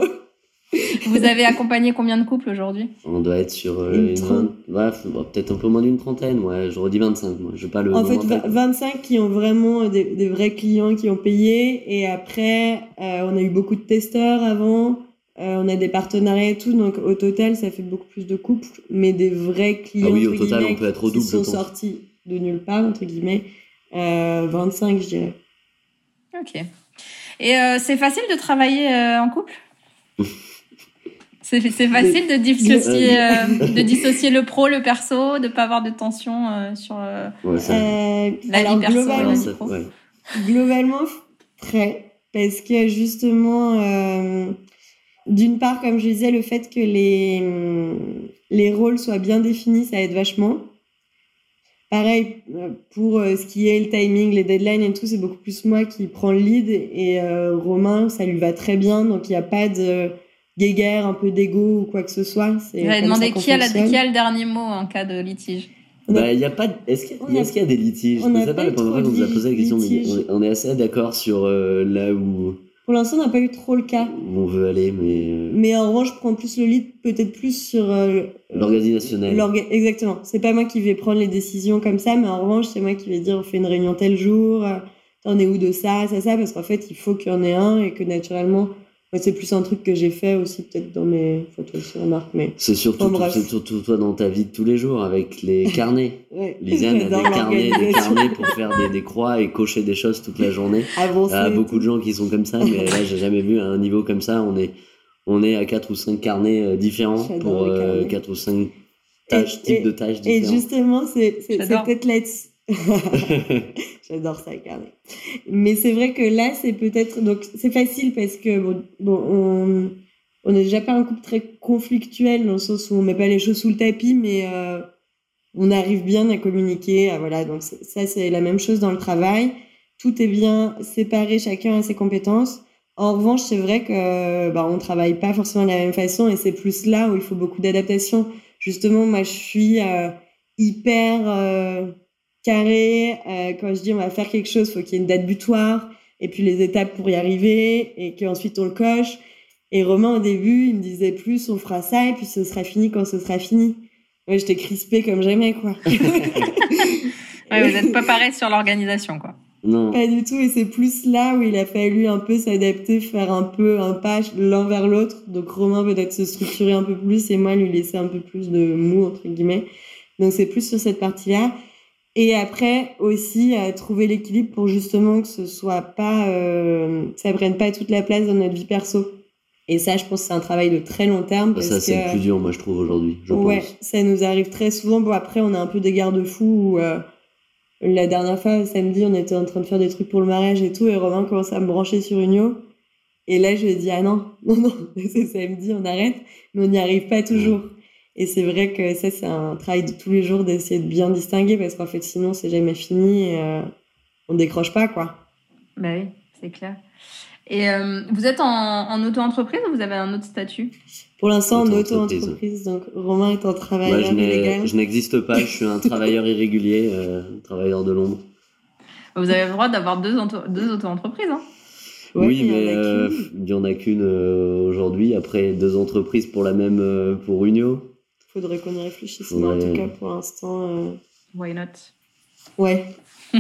Vous avez accompagné combien de couples aujourd'hui? On doit être sur euh, Une une ouais, bon, peut-être un peu moins d'une trentaine. Ouais, j'aurais dit 25. Moi, je pas le. En fait, tête. vingt- 25 qui ont vraiment des, des vrais clients qui ont payé. Et après, euh, on a eu beaucoup de testeurs avant. Euh, on a des partenariats et tout. Donc, au total, ça fait beaucoup plus de couples. Mais des vrais clients. Ah oui, au total, on peut être au qui double, je sont sortis de nulle part, entre guillemets. Euh, 25, je dirais. Ok. Et euh, c'est facile de travailler euh, en couple? C'est facile de dissocier, euh, de dissocier le pro, le perso, de pas avoir de tension euh, sur. euh, Ouais, ça- Euh, La vie alors, perso, globalement, ouais. globalement très parce que justement euh, d'une part comme je disais le fait que les les rôles soient bien définis ça aide vachement pareil euh, pour euh, ce qui est le timing les deadlines et tout c'est beaucoup plus moi qui prends le lead et euh, Romain ça lui va très bien donc il n'y a pas de guéguerre un peu d'ego ou quoi que ce soit J'avais demandé qui a, la- qui a le dernier mot en cas de litige. Bah, il y a pas. Est-ce qu'il y, a- y des litiges? on Je sais pas la première fois qu'on nous a posé la question, mais on est, on est assez d'accord sur euh, là où pour l'instant on n'a pas eu trop le cas on veut aller, mais euh, mais en revanche je prends plus le lead peut-être plus sur euh, l'organisationnel. L'orga- Exactement. C'est pas moi qui vais prendre les décisions comme ça, mais en revanche, c'est moi qui vais dire on fait une réunion tel jour, euh, t'en es où de ça, ça, ça, parce qu'en fait, il faut qu'il y en ait un et que naturellement, c'est plus un truc que j'ai fait aussi, peut-être dans mes photos aussi, remarque, mais. C'est surtout, toi dans ta vie de tous les jours avec les carnets. Ouais. Lisiane a des carnets, des carnets pour faire des, des croix et cocher des choses toute la journée. Avancer. Il y a beaucoup de gens qui sont comme ça, mais là, j'ai jamais vu à un niveau comme ça. On est, on est à quatre ou cinq carnets euh, différents pour euh, carnets. quatre ou cinq tâches, Et- types de tâches Et différents. justement, c'est peut-être là-dessus. J'adore ça, carnet. Mais c'est vrai que là, c'est peut-être. Donc, c'est facile parce que, bon, bon, on n'est déjà pas un couple très conflictuel dans le sens où on met pas les choses sous le tapis, mais euh, on arrive bien à communiquer. à- voilà, donc ça, c'est la même chose dans le travail. Tout est bien séparé, chacun a ses compétences. En revanche, c'est vrai que bah, on travaille pas forcément de la même façon et c'est plus là où il faut beaucoup d'adaptation. Justement, moi, je suis euh, hyper euh, carré. Euh, quand je dis on va faire quelque chose, faut qu'il y ait une date butoir et puis les étapes pour y arriver et qu'ensuite on le coche. Et Romain, au début, il me disait plus on fera ça et puis ce sera fini quand ce sera fini. Moi, j'étais crispée comme jamais, quoi. Ouais, vous n'êtes pas pareil sur l'organisation, quoi. Non. Pas du tout, et c'est plus là où il a fallu un peu s'adapter, faire un peu un pas l'un vers l'autre. Donc Romain peut-être se structurer un peu plus et moi lui laisser un peu plus de mou, entre guillemets. Donc c'est plus sur cette partie-là. Et après aussi à trouver l'équilibre pour justement que ce soit pas, euh, ça prenne pas toute la place dans notre vie perso. Et ça, je pense que c'est un travail de très long terme. Parce Ça, c'est le plus dur, moi, je trouve, aujourd'hui. Ouais, pense. ça nous arrive très souvent. Bon, après, on a un peu des garde-fous où, euh, la dernière fois, samedi, on était en train de faire des trucs pour le mariage et tout, et Romain commence à me brancher sur une yo. Et là, je lui ai dit, ah non, non, non, c'est samedi, on arrête, mais on n'y arrive pas toujours. Et c'est vrai que ça, c'est un travail de tous les jours d'essayer de bien distinguer, parce qu'en fait, sinon, c'est jamais fini et euh, on décroche pas, quoi. Bah oui, c'est clair. Et euh, vous êtes en, en auto-entreprise ou vous avez un autre statut? Pour l'instant, en Auto-entreprise. auto-entreprise, donc Romain est un Moi, travailleur illégal. je n'existe pas, je suis un travailleur irrégulier, euh, travailleur de l'ombre. Vous avez le droit d'avoir deux, auto- deux auto-entreprises, hein? Ouais, oui, il y en a mais euh, il y en a qu'une euh, aujourd'hui. Après, deux entreprises pour la même, euh, pour Unio. Faudrait qu'on y réfléchisse, mais en tout cas, pour l'instant, euh, Why not? Ouais.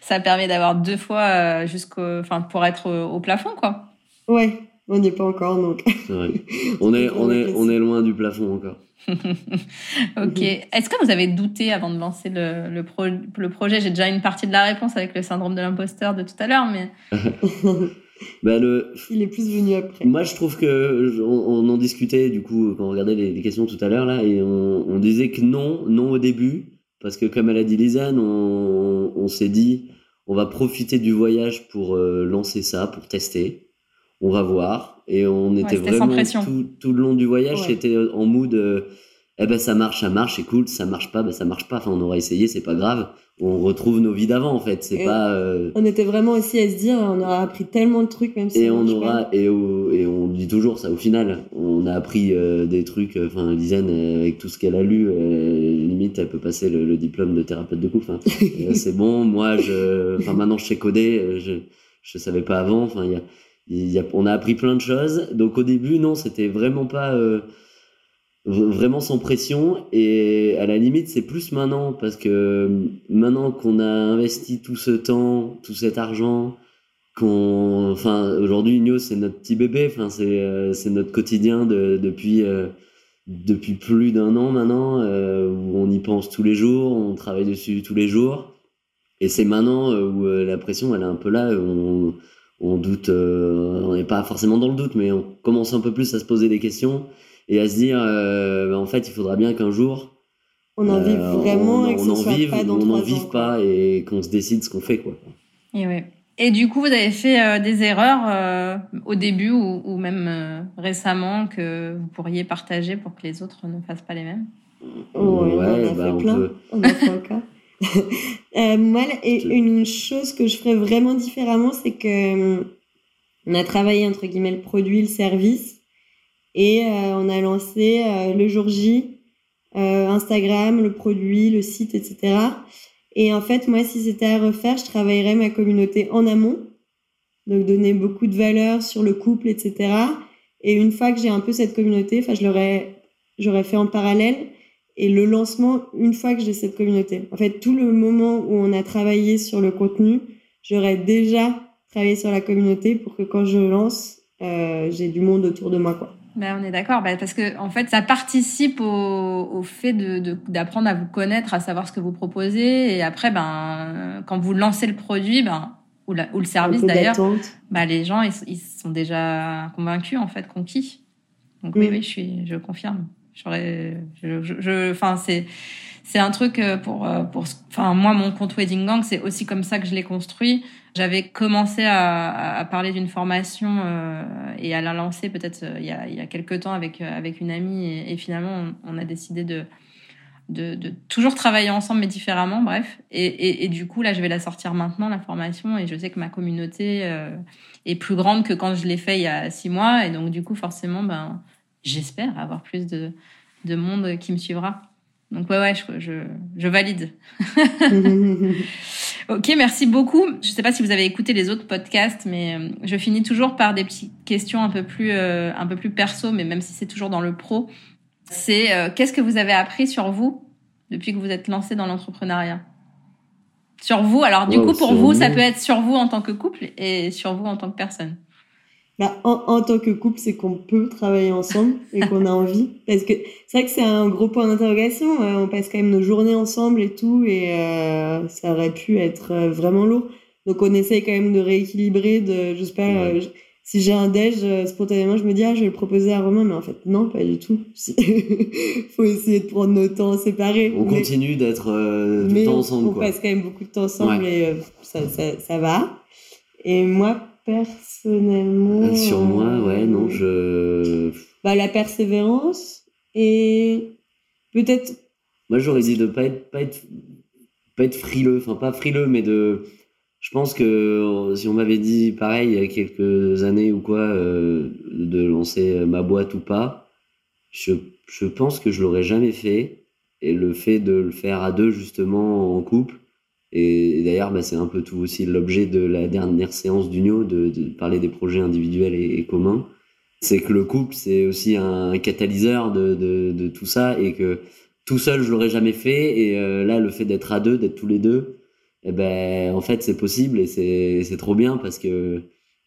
Ça permet d'avoir deux fois euh, jusqu'au, enfin, pour être au, au plafond, quoi. Ouais, On n'y est pas encore, donc. On est, on est, on est loin du plafond encore. ok. Est-ce que vous avez douté avant de lancer le, le, le projet? J'ai déjà une partie de la réponse avec le syndrome de l'imposteur de tout à l'heure, mais. Bah le... Il est plus venu après. Moi, je trouve que on, en discutait du coup quand on regardait les, questions tout à l'heure là, et on, on, disait que non, non au début, parce que comme elle a dit Lisanne, on, on s'est dit on va profiter du voyage pour euh, lancer ça, pour tester on va voir. Et on était vraiment tout, tout, le long du voyage, c'était en mood, euh, eh ben ça marche, ça marche, c'est cool, ça marche pas, ben ça marche pas. Enfin, on aura essayé, c'est pas grave. On retrouve nos vies d'avant en fait. C'est pas. Euh, on était vraiment aussi à se dire, on aura appris tellement de trucs même si. Et on aura et, et on dit toujours ça au final. On a appris euh, des trucs. Enfin, Lisanne avec tout ce qu'elle a lu, limite elle peut passer le, diplôme de thérapeute de couple. c'est bon. Moi, je. Enfin, maintenant je sais coder. Je je savais pas avant. Enfin, il y a on a appris plein de choses. Donc au début, non, c'était vraiment pas euh, vraiment sans pression. Et à la limite, c'est plus maintenant parce que maintenant qu'on a investi tout ce temps, tout cet argent, qu'on, enfin, aujourd'hui, Igno, c'est notre petit bébé. Enfin, c'est euh, c'est notre quotidien de, depuis. Euh, depuis plus d'un an maintenant, où on y pense tous les jours, on travaille dessus tous les jours. Et c'est maintenant où la pression, elle est un peu là. On, on doute, euh, on n'est pas forcément dans le doute, mais on commence un peu plus à se poser des questions et à se dire, euh, en fait, il faudra bien qu'un jour on en vive euh, vraiment et on en vive, pas on en vive pas et qu'on se décide ce qu'on fait quoi. Et ouais. Et du coup, vous avez fait des erreurs au début ou, même récemment que vous pourriez partager pour que les autres ne fassent pas les mêmes? Oh, ouais, on a bah, fait plein. On a fait euh, moi, et une chose que je ferais vraiment différemment, c'est que euh, on a travaillé entre guillemets le produit, le service, et euh, on a lancé euh, le jour J, Instagram, le produit, le site, etc. Et en fait, moi, si c'était à refaire, je travaillerais ma communauté en amont, donc donner beaucoup de valeur sur le couple, etc. Et une fois que j'ai un peu cette communauté, enfin, je l'aurais, j'aurais fait en parallèle et le lancement une fois que j'ai cette communauté. En fait, tout le moment où on a travaillé sur le contenu, j'aurais déjà travaillé sur la communauté pour que quand je lance, euh, j'ai du monde autour de moi, quoi. Ben, on est d'accord, ben, parce que en fait, ça participe au, au fait de d'apprendre à vous connaître, à savoir ce que vous proposez, et après, ben, quand vous lancez le produit, ben, ou, ou le service d'ailleurs, ben, les gens ils, ils, sont déjà convaincus en fait, conquis. Donc oui, oui, je suis, je confirme. J'aurais, je, je, enfin, c'est, c'est un truc euh, pour, euh, pour, enfin, moi, mon compte Wedding Gang, c'est aussi comme ça que je l'ai construit. J'avais commencé à, parler d'une formation euh, et à la lancer peut-être il y a, il y a quelques temps avec, avec une amie et, finalement, on, a décidé de, de, toujours travailler ensemble mais différemment, bref. Et, et, et, du coup, là, je vais la sortir maintenant, la formation, et je sais que ma communauté est plus grande que quand je l'ai fait il y a six mois. Et donc, du coup, forcément, ben, j'espère avoir plus de, de monde qui me suivra. Donc ouais, ouais, je, je, je valide. ok, merci beaucoup. Je sais pas si vous avez écouté les autres podcasts, mais euh, je finis toujours par des petites questions un peu plus, euh, un peu plus perso, mais même si c'est toujours dans le pro. C'est euh, qu'est-ce que vous avez appris sur vous depuis que vous êtes lancé dans l'entrepreneuriat? Sur vous. Alors du coup, pour vous, ça peut être sur vous en tant que couple et sur vous en tant que personne. Bah, en, en, tant que couple, c'est qu'on peut travailler ensemble et qu'on a envie. Parce que c'est vrai que c'est un gros point d'interrogation. on passe quand même nos journées ensemble et tout, et euh, ça aurait pu être euh, vraiment lourd. Donc on essaye quand même de rééquilibrer. De, je sais pas, euh, si j'ai un déj, spontanément, je me dis ah, je vais le proposer à Romain, mais en fait non, pas du tout. Faut essayer de prendre nos temps séparés. On continue d'être le temps ensemble. On, passe quand même beaucoup de temps ensemble et ça, ça, ça va. Et moi, personnellement. Euh, sur moi, ouais, non, je. Bah, la persévérance et peut-être. Moi, j'aurais dit de pas être, pas être, pas être frileux, enfin pas frileux, mais de. Je pense que si on m'avait dit pareil il y a quelques années ou quoi, euh, de lancer ma boîte ou pas, je, je pense que je l'aurais jamais fait. Et le fait de le faire à deux, justement, en couple, et, d'ailleurs, bah, c'est un peu tout aussi l'objet de la dernière séance d'Unio, de, de, parler des projets individuels et, communs. C'est que le couple, c'est aussi un catalyseur de, de, de, tout ça et que tout seul, je l'aurais jamais fait. Et euh, là, le fait d'être à deux, d'être tous les deux, eh ben, en fait, c'est possible et c'est trop bien parce que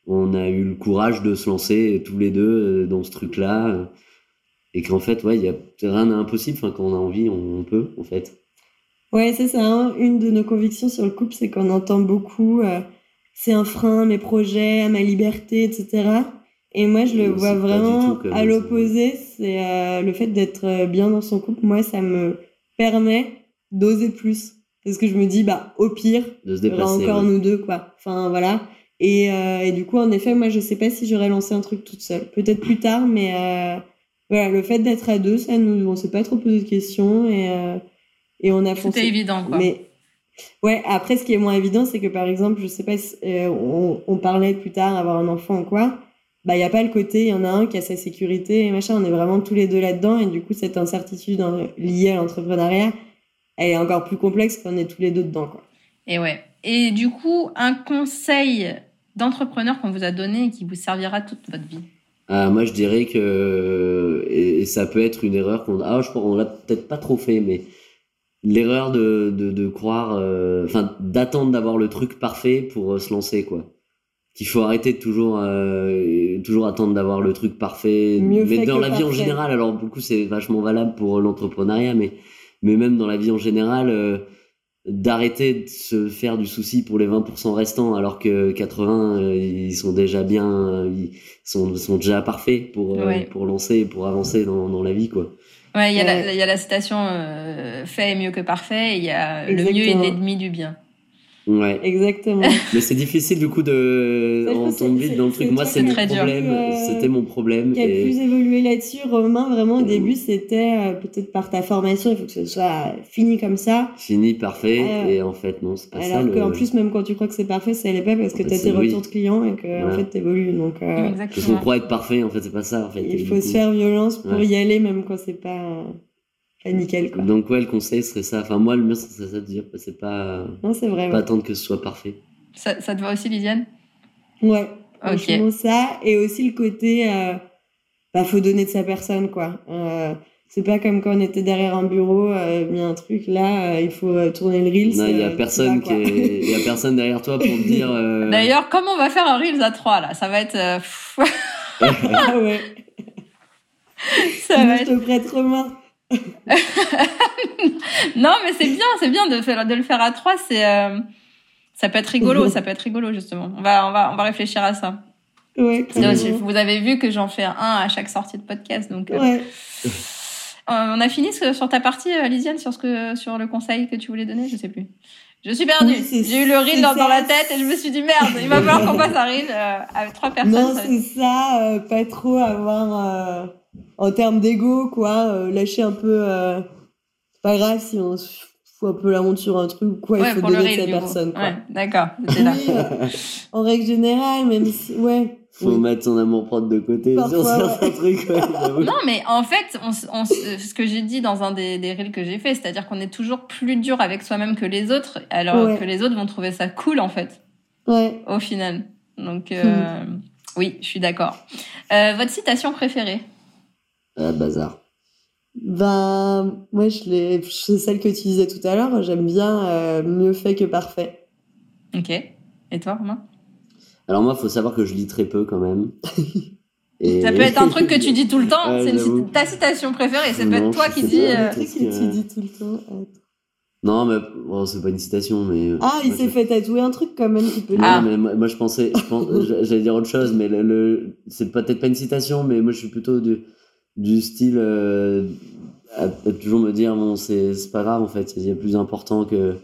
on a eu le courage de se lancer tous les deux dans ce truc-là. Et qu'en fait, ouais, il y a rien d'impossible. Enfin, quand on a envie, on, peut, en fait. Ouais, c'est ça. Hein. Une de nos convictions sur le couple, c'est qu'on entend beaucoup c'est un frein à mes projets, à ma liberté, etc. Et moi, je le vois vraiment à l'opposé. C'est euh, le fait d'être euh, bien dans son couple. Moi, ça me permet d'oser plus. Parce que je me dis, bah, au pire, se encore nous deux, quoi. Enfin, voilà. Et, euh, et, du coup, en effet, moi, je sais pas si j'aurais lancé un truc toute seule. Peut-être plus tard, mais euh, voilà, le fait d'être à deux, ça nous, on s'est pas trop posé de questions et, euh, et on a foncé. C'était évident, quoi. Mais Ouais, après, ce qui est moins évident, c'est que par exemple, je sais pas, euh, on, on, parlait plus tard avoir un enfant ou quoi, bah, il n'y a pas le côté, il y en a un qui a sa sécurité et machin, on est vraiment tous les deux là-dedans, et du coup, cette incertitude liée à l'entrepreneuriat, elle est encore plus complexe quand on est tous les deux dedans, quoi. Et ouais. Et du coup, un conseil d'entrepreneur qu'on vous a donné et qui vous servira toute votre vie? Ah, Moi, je dirais que, et, ça peut être une erreur qu'on ah, je on l'a peut-être pas trop fait, mais l'erreur de, de, de croire, euh, enfin, d'attendre d'avoir le truc parfait pour euh, se lancer, quoi. Qu'il faut arrêter de toujours, euh, toujours attendre d'avoir le truc parfait. mais dans la vie en général, alors beaucoup c'est vachement valable pour l'entrepreneuriat, mais, mais même dans la vie en général, d'arrêter de se faire du souci pour les 20% restants, alors que 80, ils sont déjà bien, ils sont, sont déjà parfaits pour, pour lancer, pour avancer dans, dans la vie, quoi. Ouais, il y, a la, il y a la citation euh, fait est mieux que parfait, il y a le mieux est l'ennemi du bien. Ouais. Exactement. Mais c'est difficile du coup de en tomber dans le truc. Moi, c'est mon problème. Euh, c'était mon problème. Qui a plus évolué là-dessus, Romain. Vraiment, au début, c'était euh, peut-être par ta formation, il faut que ce soit fini comme ça. Fini, parfait. Euh, et en fait, non, c'est pas ça. Alors qu'en plus, même quand tu crois que c'est parfait, ça l'est pas parce que tu as tes retours de clients et que en fait, t'évolues. Donc, Exactement. Parce qu'on croit être parfait, en fait, c'est pas ça. En fait. Il faut se faire violence pour y aller, même quand c'est pas nickel quoi. Donc ouais, le conseil serait ça. Enfin moi, le mieux serait ça de dire, c'est pas. Non, c'est vrai. Pas attendre que ce soit parfait. Ça, ça te va aussi, Lisiane Ouais. Ok. ça et aussi le côté, euh, bah faut donner de sa personne quoi. Euh, c'est pas comme quand on était derrière un bureau, euh, mis un truc là, euh, il faut euh, tourner le reels. Non, il y a personne qui il y a personne derrière toi pour te dire. D'ailleurs, comment on va faire un reels à trois là Ça va être. ah ouais. Ça va être... Je te prête Romain. non, mais c'est bien, c'est bien de, faire, de le faire à trois. C'est, euh, ça peut être rigolo, ça peut être rigolo justement. On va, on va, on va réfléchir à ça. Ouais, vous avez vu que j'en fais un à chaque sortie de podcast, donc. Euh, ouais. on a fini sur ta partie, euh, Lisiane, sur ce que, sur le conseil que tu voulais donner, je sais plus. Je suis perdue. J'ai eu le reel dans, la tête et je me suis dit merde, il va falloir qu'on fasse un reel avec trois personnes. Non, c'est ça, pas trop avoir en termes d'ego, quoi, euh, lâcher un peu. Euh, pas grave si on se fout un peu la montre sur un truc, quoi, il faut donner de sa personne. Quoi. Ouais, d'accord. Euh, en règle générale, même si, ouais. Faut mettre son amour propre de côté sur certains trucs. non, mais en fait, on, on, ce que j'ai dit dans un des, des reels que j'ai fait, c'est-à-dire qu'on est toujours plus dur avec soi-même que les autres, alors que les autres vont trouver ça cool, en fait. Ouais. Au final. Donc, euh, hmm. oui, je suis d'accord. Euh, votre citation préférée? Ah, bazar. Ben, moi, je l'ai, c'est celle que tu disais tout à l'heure. J'aime bien euh, mieux fait que parfait. Ok. Et toi, Romain? Alors moi, faut savoir que je lis très peu quand même. Et... Ça peut être un truc que tu dis tout le temps. c'est ta citation préférée. Ça peut être toi qui dis. Euh... Un truc que tu dis tout le temps. Non, mais bon, c'est pas une citation, mais. Euh, ah, il s'est fait tatouer un truc quand même, tu peux Ah, mais moi, je pensais, je pense, j'allais dire autre chose, mais le, le c'est peut-être pas une citation, mais moi je suis plutôt de du style euh, à, toujours me dire bon c'est pas grave en fait. Il y a plus important que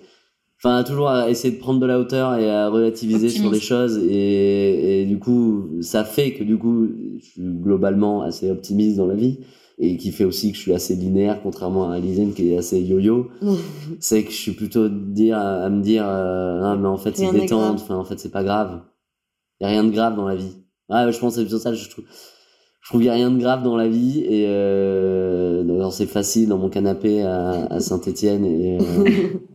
enfin à toujours à essayer de prendre de la hauteur et à relativiser sur les choses. Et, et du coup ça fait que du coup je suis globalement assez optimiste dans la vie. Et qui fait aussi que je suis assez linéaire contrairement à Lisiane qui est assez yo-yo. C'est que je suis plutôt dire à, me dire euh, ah mais en fait c'est détente enfin en fait c'est pas grave. Il y a rien de grave dans la vie. Ouais je pense c'est plutôt ça je trouve trouve qu'il n'y a rien de grave dans la vie et euh, c'est facile dans mon canapé à, à Saint-Étienne et, euh,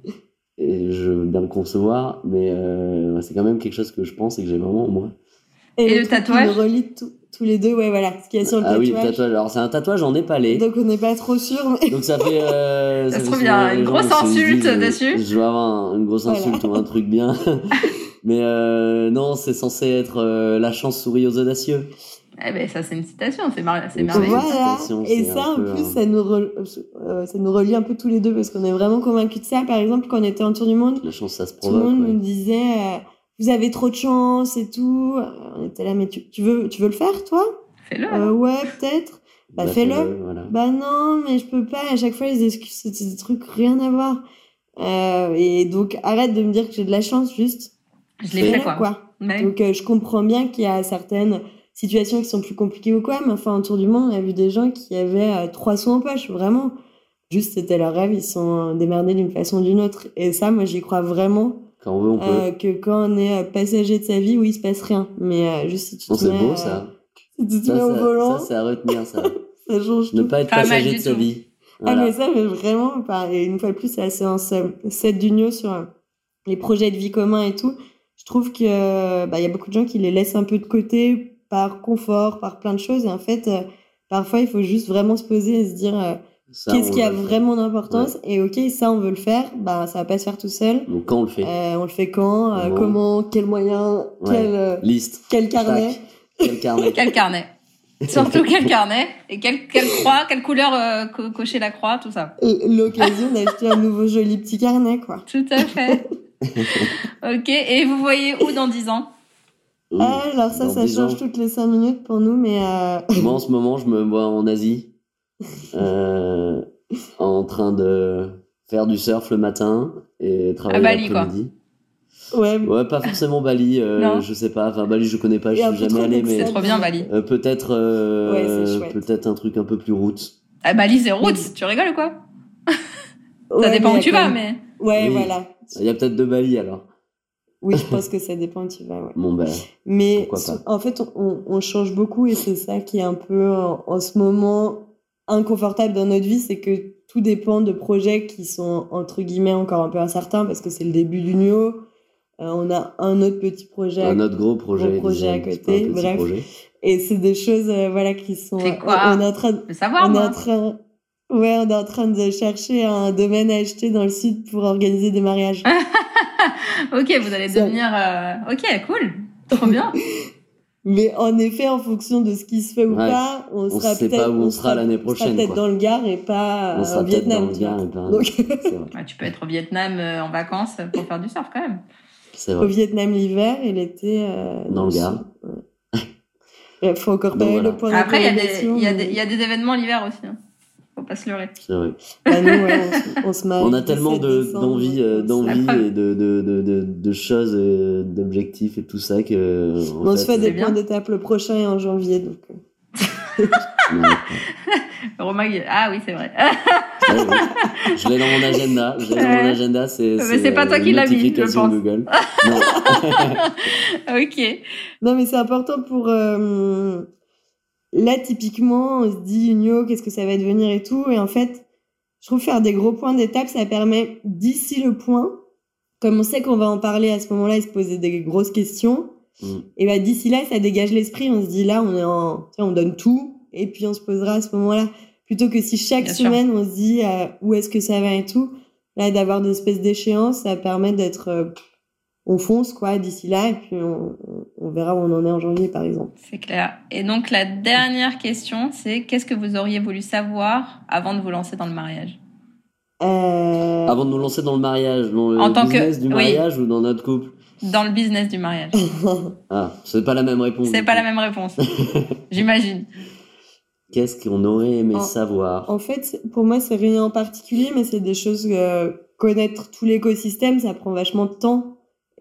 et je veux bien le concevoir mais euh, c'est quand même quelque chose que je pense et que j'ai vraiment en moi. Et, le, tatouage on relie tous les deux ouais voilà ce qu'il y a sur le ah tatouage oui le tatouage. alors c'est un tatouage en népalais donc on n'est pas trop sûr mais... donc ça fait euh, ça, se trouve il y a une grosse insulte dessus. je vais avoir une grosse insulte ou un truc bien. Mais euh, non, c'est censé être euh, la chance sourit aux audacieux. Eh ben, ça, c'est une citation, c'est mar- merveilleux. Voilà. citation, Et ça, en peu plus, un- ça nous, re- euh, ça nous relie un peu tous les deux parce qu'on est vraiment convaincus de ça. Par exemple, quand on était en tour du monde, La chance, ça se tout le monde ouais. nous disait euh, vous avez trop de chance et tout. Euh, On était là, mais tu, tu veux, tu veux le faire, toi? Fais-le. Euh, Ouais, peut-être. Bah, fais-le. Voilà. Bah non, mais je peux pas. À chaque fois, les excuses, c'était des trucs rien à voir. Euh, et donc, arrête de me dire que j'ai de la chance, juste. Je l'ai fait, fais-le, quoi. Bah. Donc, euh, je comprends bien qu'il y a certaines situations qui sont plus compliquées ou quoi, mais enfin, autour du monde, on a vu des gens qui avaient euh, trois sous en poche, vraiment. Juste, c'était leur rêve, ils se sont démerdés d'une façon ou d'une autre. Et ça, moi, j'y crois vraiment, Quand on veut, on peut. euh, que quand on est euh, passager de sa vie, oui, il se passe rien. Mais euh, juste si tu Non, te c'est mets, beau, euh, ça. si tu te Ça, mets au ça, volant, ça, c'est à retenir, ça. ça change ne tout. pas être Pas passager de sa tout. vie. Ah, mais ça, mais vraiment, et une fois de plus, c'est la séance euh, 7 d'Unio sur euh, les projets de vie commun et tout. Je trouve que euh, bah, il y a beaucoup de gens qui les laissent un peu de côté par confort, par plein de choses. Et en fait, euh, parfois, il faut juste vraiment se poser et se dire euh, qu'est-ce qui a vraiment d'importance. Et ok, ça, on veut le faire. Bah, ça va pas se faire tout seul. Donc, quand on le fait, Euh, on le fait quand euh, Comment Ouais. Quel, euh, liste. quel carnet Tac. Quel carnet Quel carnet Surtout quel carnet Et quelle, quelle croix, quelle couleur euh, co- cocher la croix, tout ça. Et L'occasion d'acheter un nouveau joli petit carnet, quoi. Tout à fait. ok, et vous voyez où dans 10 ans? Ah, alors ça, dans ça 10 change ans. toutes les 5 minutes pour nous, mais... Euh... Moi, en ce moment, je me vois en Asie, euh, en train de faire du surf le matin et travailler Bali, quoi. l'après-midi. Ouais, Ouais, pas forcément Bali, euh, Non. je sais pas. Enfin, Bali, je connais pas, je suis jamais allé, mais ça. Trop bien, Bali. euh, peut-être, euh, Ouais, c'est peut-être un truc un peu plus route. Ah, Bali, c'est roots. Tu rigoles ou quoi? Ça Ouais, dépend où tu vas, mais. Ouais, Oui. voilà. Il y a peut-être deux Bali alors. Oui, je pense que ça dépend où tu vas, ouais. Bon, ben, Mais en fait, on, on change beaucoup et c'est ça qui est un peu en, en ce moment inconfortable dans notre vie, c'est que tout dépend de projets qui sont entre guillemets encore un peu incertains parce que c'est le début du NUO. Euh, on a un autre petit projet à un autre gros projet. gros projet à côté, bref. projet. et c'est des choses euh, voilà qui sont C'est quoi on, on est en train de- Je veux savoir, on est en train ouais, on est en train de chercher un domaine à acheter dans le sud pour organiser des mariages. ok, vous allez devenir. euh, Ok, cool. Trop bien. Mais en effet, en fonction de ce qui se fait ou Ouais. pas, on On sera peut-être pas où on sera l'année on sera prochaine, peut-être quoi. dans le Gard et pas On euh, sera au Vietnam. dans le tu Gard vois. et pas- Donc, C'est vrai. Ouais, tu peux être au Vietnam euh, en vacances pour faire du surf quand même. C'est au. Vietnam l'hiver et l'été euh, Dans le. Gard. Ouais. Il faut encore Donc, payer voilà. le point Après, y, y, il y a des événements l'hiver aussi. Hein. Faut pas se leurrer. C'est vrai. Bah, nous, ouais, on, on se On a le tellement 17 de- décembre, d'envie, euh, d'envie et de, de, de, de, de choses, d'objectifs et tout ça que. On se fait des points d'étape le prochain et en janvier. Donc, euh. Romain, ah oui, c'est vrai. ouais, ouais. Je l'ai dans mon agenda. Je l'ai dans mon Ouais. agenda. C'est. Mais c'est pas toi euh, qui l'as mis, je pense. Google. Non. ok. Non, mais c'est important pour. euh, Là, typiquement, on se dit, Unio, qu'est-ce que ça va devenir et tout. Et en fait, je trouve faire des gros points d'étape, ça permet, d'ici le point, comme on sait qu'on va en parler à ce moment-là et se poser des grosses questions, Mm. et bah d'ici là, ça dégage l'esprit. On se dit, là, on est en. tu sais, on donne tout, et puis on se posera à ce moment-là. Plutôt que si chaque Bien sûr. semaine, on se dit, euh, où est-ce que ça va et tout. Là, d'avoir des espèces d'échéances, ça permet d'être. euh, on fonce, quoi, d'ici là, et puis on, on- verra où on en est en janvier, par exemple. C'est clair. Et donc, la dernière question, c'est qu'est-ce que vous auriez voulu savoir avant de vous lancer dans le mariage? Euh... Avant de nous lancer dans le mariage, dans le En tant que- business du oui. mariage ou dans notre couple? Dans le business du mariage. Ah, c'est pas la même réponse. C'est pas la même réponse. J'imagine. Qu'est-ce qu'on aurait aimé En- savoir? en fait, pour moi, c'est rien en particulier, mais c'est des choses euh, connaître tout l'écosystème, ça prend vachement de temps.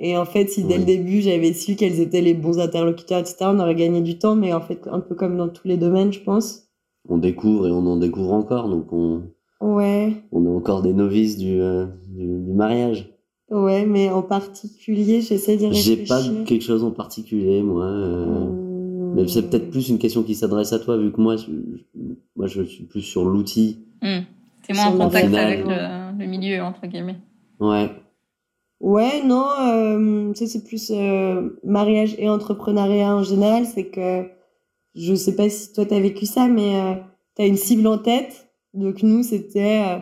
Et en fait, si dès Oui. le début j'avais su quels étaient les bons interlocuteurs, etc., on aurait gagné du temps. Mais en fait, un peu comme dans tous les domaines, je pense. On découvre et on en découvre encore, donc on, Ouais, on est encore des novices du, euh, du, du mariage. ouais, mais en particulier, j'essaie d'y J'ai réfléchir. pas quelque chose en particulier, moi. euh. Mais c'est peut-être plus une question qui s'adresse à toi, vu que moi, je, moi, je suis plus sur l'outil. Hmm. C'est moins en contact avec le, le milieu, entre guillemets. Ouais. Ouais, non, euh, ça c'est plus euh, mariage et entrepreneuriat en général. C'est que je sais pas si toi t'as vécu ça, mais euh, t'as une cible en tête. Donc nous, c'était euh,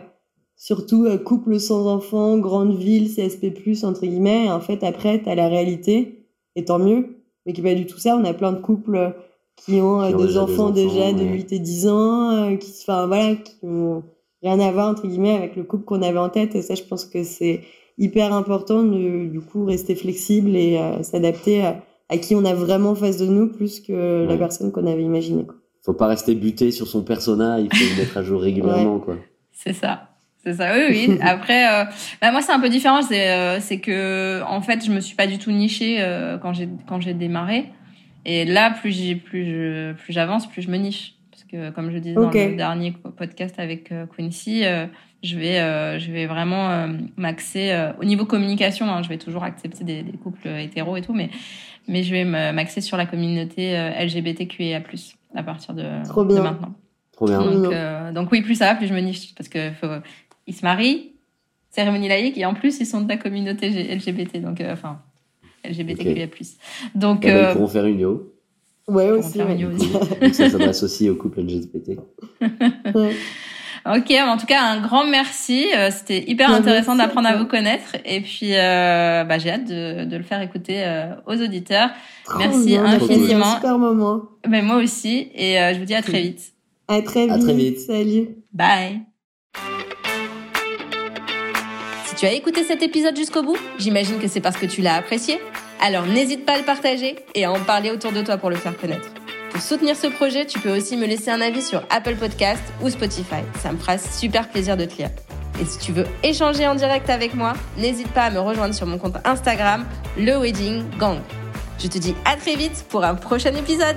surtout euh, couple sans enfants, grande ville, CSP+, entre guillemets. Et en fait, après, t'as la réalité, et tant mieux, mais qui pas du tout ça. On a plein de couples qui ont, euh, Qui ont des déjà des enfants déjà de ouais. 8 et 10 ans, euh, qui, enfin, voilà, qui ont rien à voir, entre guillemets, avec le couple qu'on avait en tête. Et ça, je pense que c'est hyper important de, du coup, rester flexible et euh, s'adapter à, à qui on a vraiment en face de nous, plus que la personne qu'on avait imaginée. quoi. Faut pas rester buté sur son persona, il faut le mettre à jour régulièrement, quoi. C'est ça. C'est ça, oui, oui. Après, euh, bah, moi, c'est un peu différent. C'est, euh, c'est que, en fait, je me suis pas du tout nichée euh, quand j'ai quand j'ai démarré. Et là, plus j'ai plus je plus j'avance, plus je me niche. Parce que, comme je disais dans le dernier podcast avec euh, Quincy, euh, je vais euh, je vais vraiment euh, m'axer euh, au niveau communication. hein, je vais toujours accepter des, des couples hétéros et tout, mais mais je vais m'axer sur la communauté LGBTQIA+ à partir de, Trop de bien. maintenant. Trop bien. Donc, euh, donc oui, plus ça va, plus je me niche. Parce que faut, ils se marient, cérémonie laïque, et en plus, ils sont de la communauté LGBT. Donc, euh, enfin, LGBTQIA+. Donc, Eh ben, ils pourront faire une yo. Ouais, Pour en aussi. faire ouais. une coup, donc ça s'adresse aussi aux couples LGBT. Ouais. Ok, en tout cas, un grand merci. Euh, C'était hyper Ouais, intéressant à d'apprendre à vous connaître. Et puis, euh, bah, j'ai hâte de, de le faire écouter euh, aux auditeurs. Trop Merci bien, infiniment. un super moment. Mais moi aussi. Et euh, je vous dis à très vite. À très À vite. très vite. Salut. Bye. Si tu as écouté cet épisode jusqu'au bout, j'imagine que c'est parce que tu l'as apprécié. Alors n'hésite pas à le partager et à en parler autour de toi pour le faire connaître. Pour soutenir ce projet, tu peux aussi me laisser un avis sur Apple Podcast ou Spotify. Ça me fera super plaisir de te lire. Et si tu veux échanger en direct avec moi, n'hésite pas à me rejoindre sur mon compte Instagram, le Wedding Gang. Je te dis à très vite pour un prochain épisode.